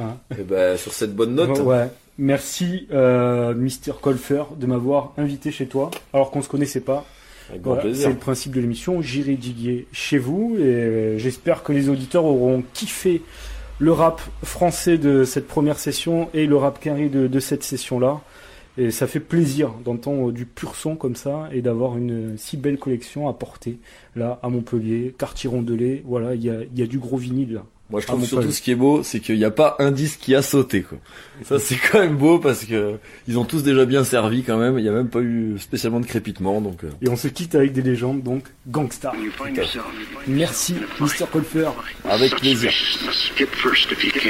Hein. Et bah, sur cette bonne note. Ouais. Merci, euh, Mister Colfer, de m'avoir invité chez toi, alors qu'on se connaissait pas. C'est le principe de l'émission. J'irai diguer chez vous et euh, j'espère que les auditeurs auront kiffé le rap français de cette première session et le rap carré de, de cette session-là. Et ça fait plaisir d'entendre du pur son comme ça et d'avoir une si belle collection à porter là à Montpellier, quartier Rondelet. Voilà, il y a, il y a du gros vinyle là. Moi, je À trouve Montpellier. surtout ce qui est beau, c'est qu'il n'y a pas un disque qui a sauté, quoi. Ça, c'est quand même beau parce que ils ont tous déjà bien servi quand même. Il n'y a même pas eu spécialement de crépitement, donc. euh, Et on se quitte avec des légendes, donc Gangstar. Merci, Mr. Colfer. Avec plaisir. Hit first if you can.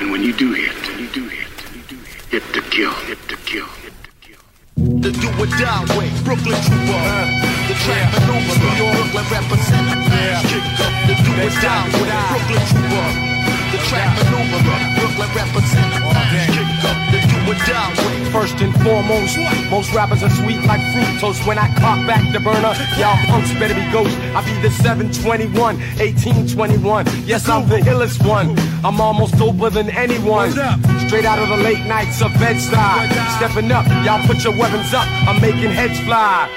And when you do hit, you do hit, hit the kill, hit the kill. The do or die way, Brooklyn trooper. The track maneuver, New York, Brooklyn represent. The do or die way, Brooklyn trooper. The track maneuver, Brooklyn represent. The do or die way. First and foremost, most rappers are sweet like fruit toast. When I cock back the burner, y'all punks better be ghost. I be the 721, 1821. Yes, I'm the illest one. I'm almost doper than anyone. Straight out of the late nights of Bed-Stuy. Stepping up, y'all put your weapons up. I'm making heads fly.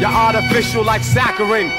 You're artificial like saccharin.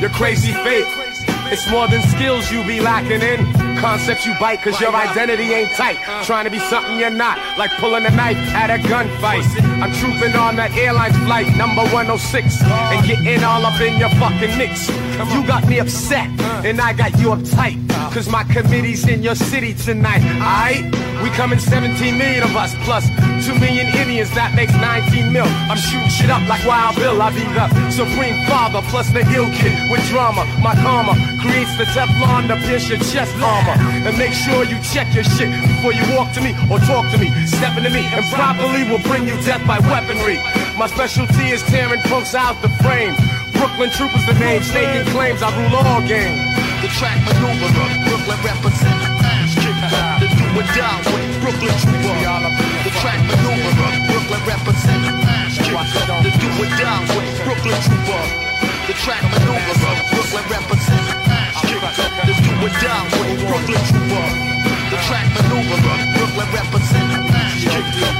You're crazy fake. It's more than skills you be lacking in. Concepts you bite cause your identity ain't tight. Trying to be something you're not, like pulling a knife at a gunfight. I'm trooping on the airline flight number 106 and getting all up in your fucking nicks. You got me upset and I got you uptight. Cause my committee's in your city tonight, alright? We coming 17 million of us plus 2 million Indians, that makes 19 mil. I'm shooting shit up like Wild Bill. I be the supreme father plus the ill kid with drama. My karma creates the Teflon to pierce your chest armor. And make sure you check your shit before you walk to me or talk to me. Step into me and properly will bring you death by weaponry. My specialty is tearing punks out the frame. Brooklyn Troopers the name, staking claims I rule all games. The track maneuverer, Brooklyn represent ass kicker. The do or die with Brooklyn trooper. The track maneuverer, Brooklyn represent ass kicker. The do or die with Brooklyn trooper. The track maneuverer, Brooklyn represent The do or die with Brooklyn trooper. The track maneuver, Brooklyn represent ass.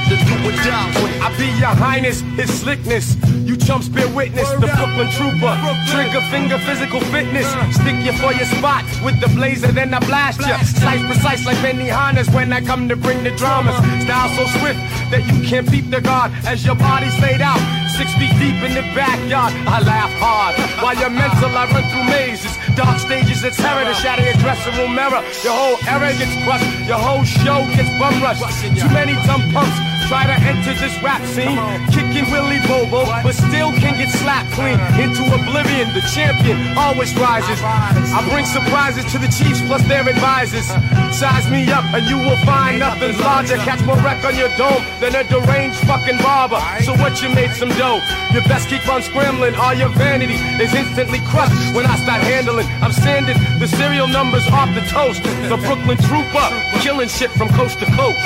The do or die with I be your highness, his slickness. You chumps bear witness, the Brooklyn trooper. Trigger finger, physical fitness. Uh. Stick you for your spot with the blazer, then I blast ya. Slice precise like Benny Hannes when I come to bring the dramas. Uh-huh. Style so swift that you can't peep the guard as your body's laid out. Six feet deep in the backyard, I laugh hard. Uh-huh. While you're mental, I run through mazes. Dark stages of terror to shatter your dressing room mirror. Your whole era gets crushed, your whole show gets bum rushed. Too many dumb punks try to enter this rap scene. Kicking Willie Bobo, but still can get slapped clean into oblivion. The champion always rises. I bring surprises to the Chiefs plus their advisors. Size me up and you will find nothing's larger. Catch more wreck on your dome than a deranged fucking barber. So what you made some dough? You best keep on scrambling. All your vanity is instantly crushed when I start handling. I'm sanding the serial numbers off the toast. The Brooklyn Trooper, killing shit from coast to coast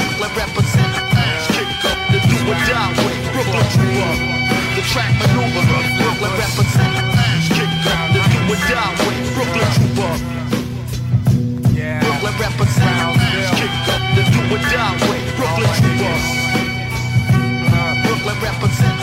or die with. Brooklyn grew up. The track maneuver. Brooklyn represent kick up. The do or die with. Brooklyn grew up. Brooklyn represent kick up. The do or die with. Brooklyn grew up. Uh-huh. Brooklyn represent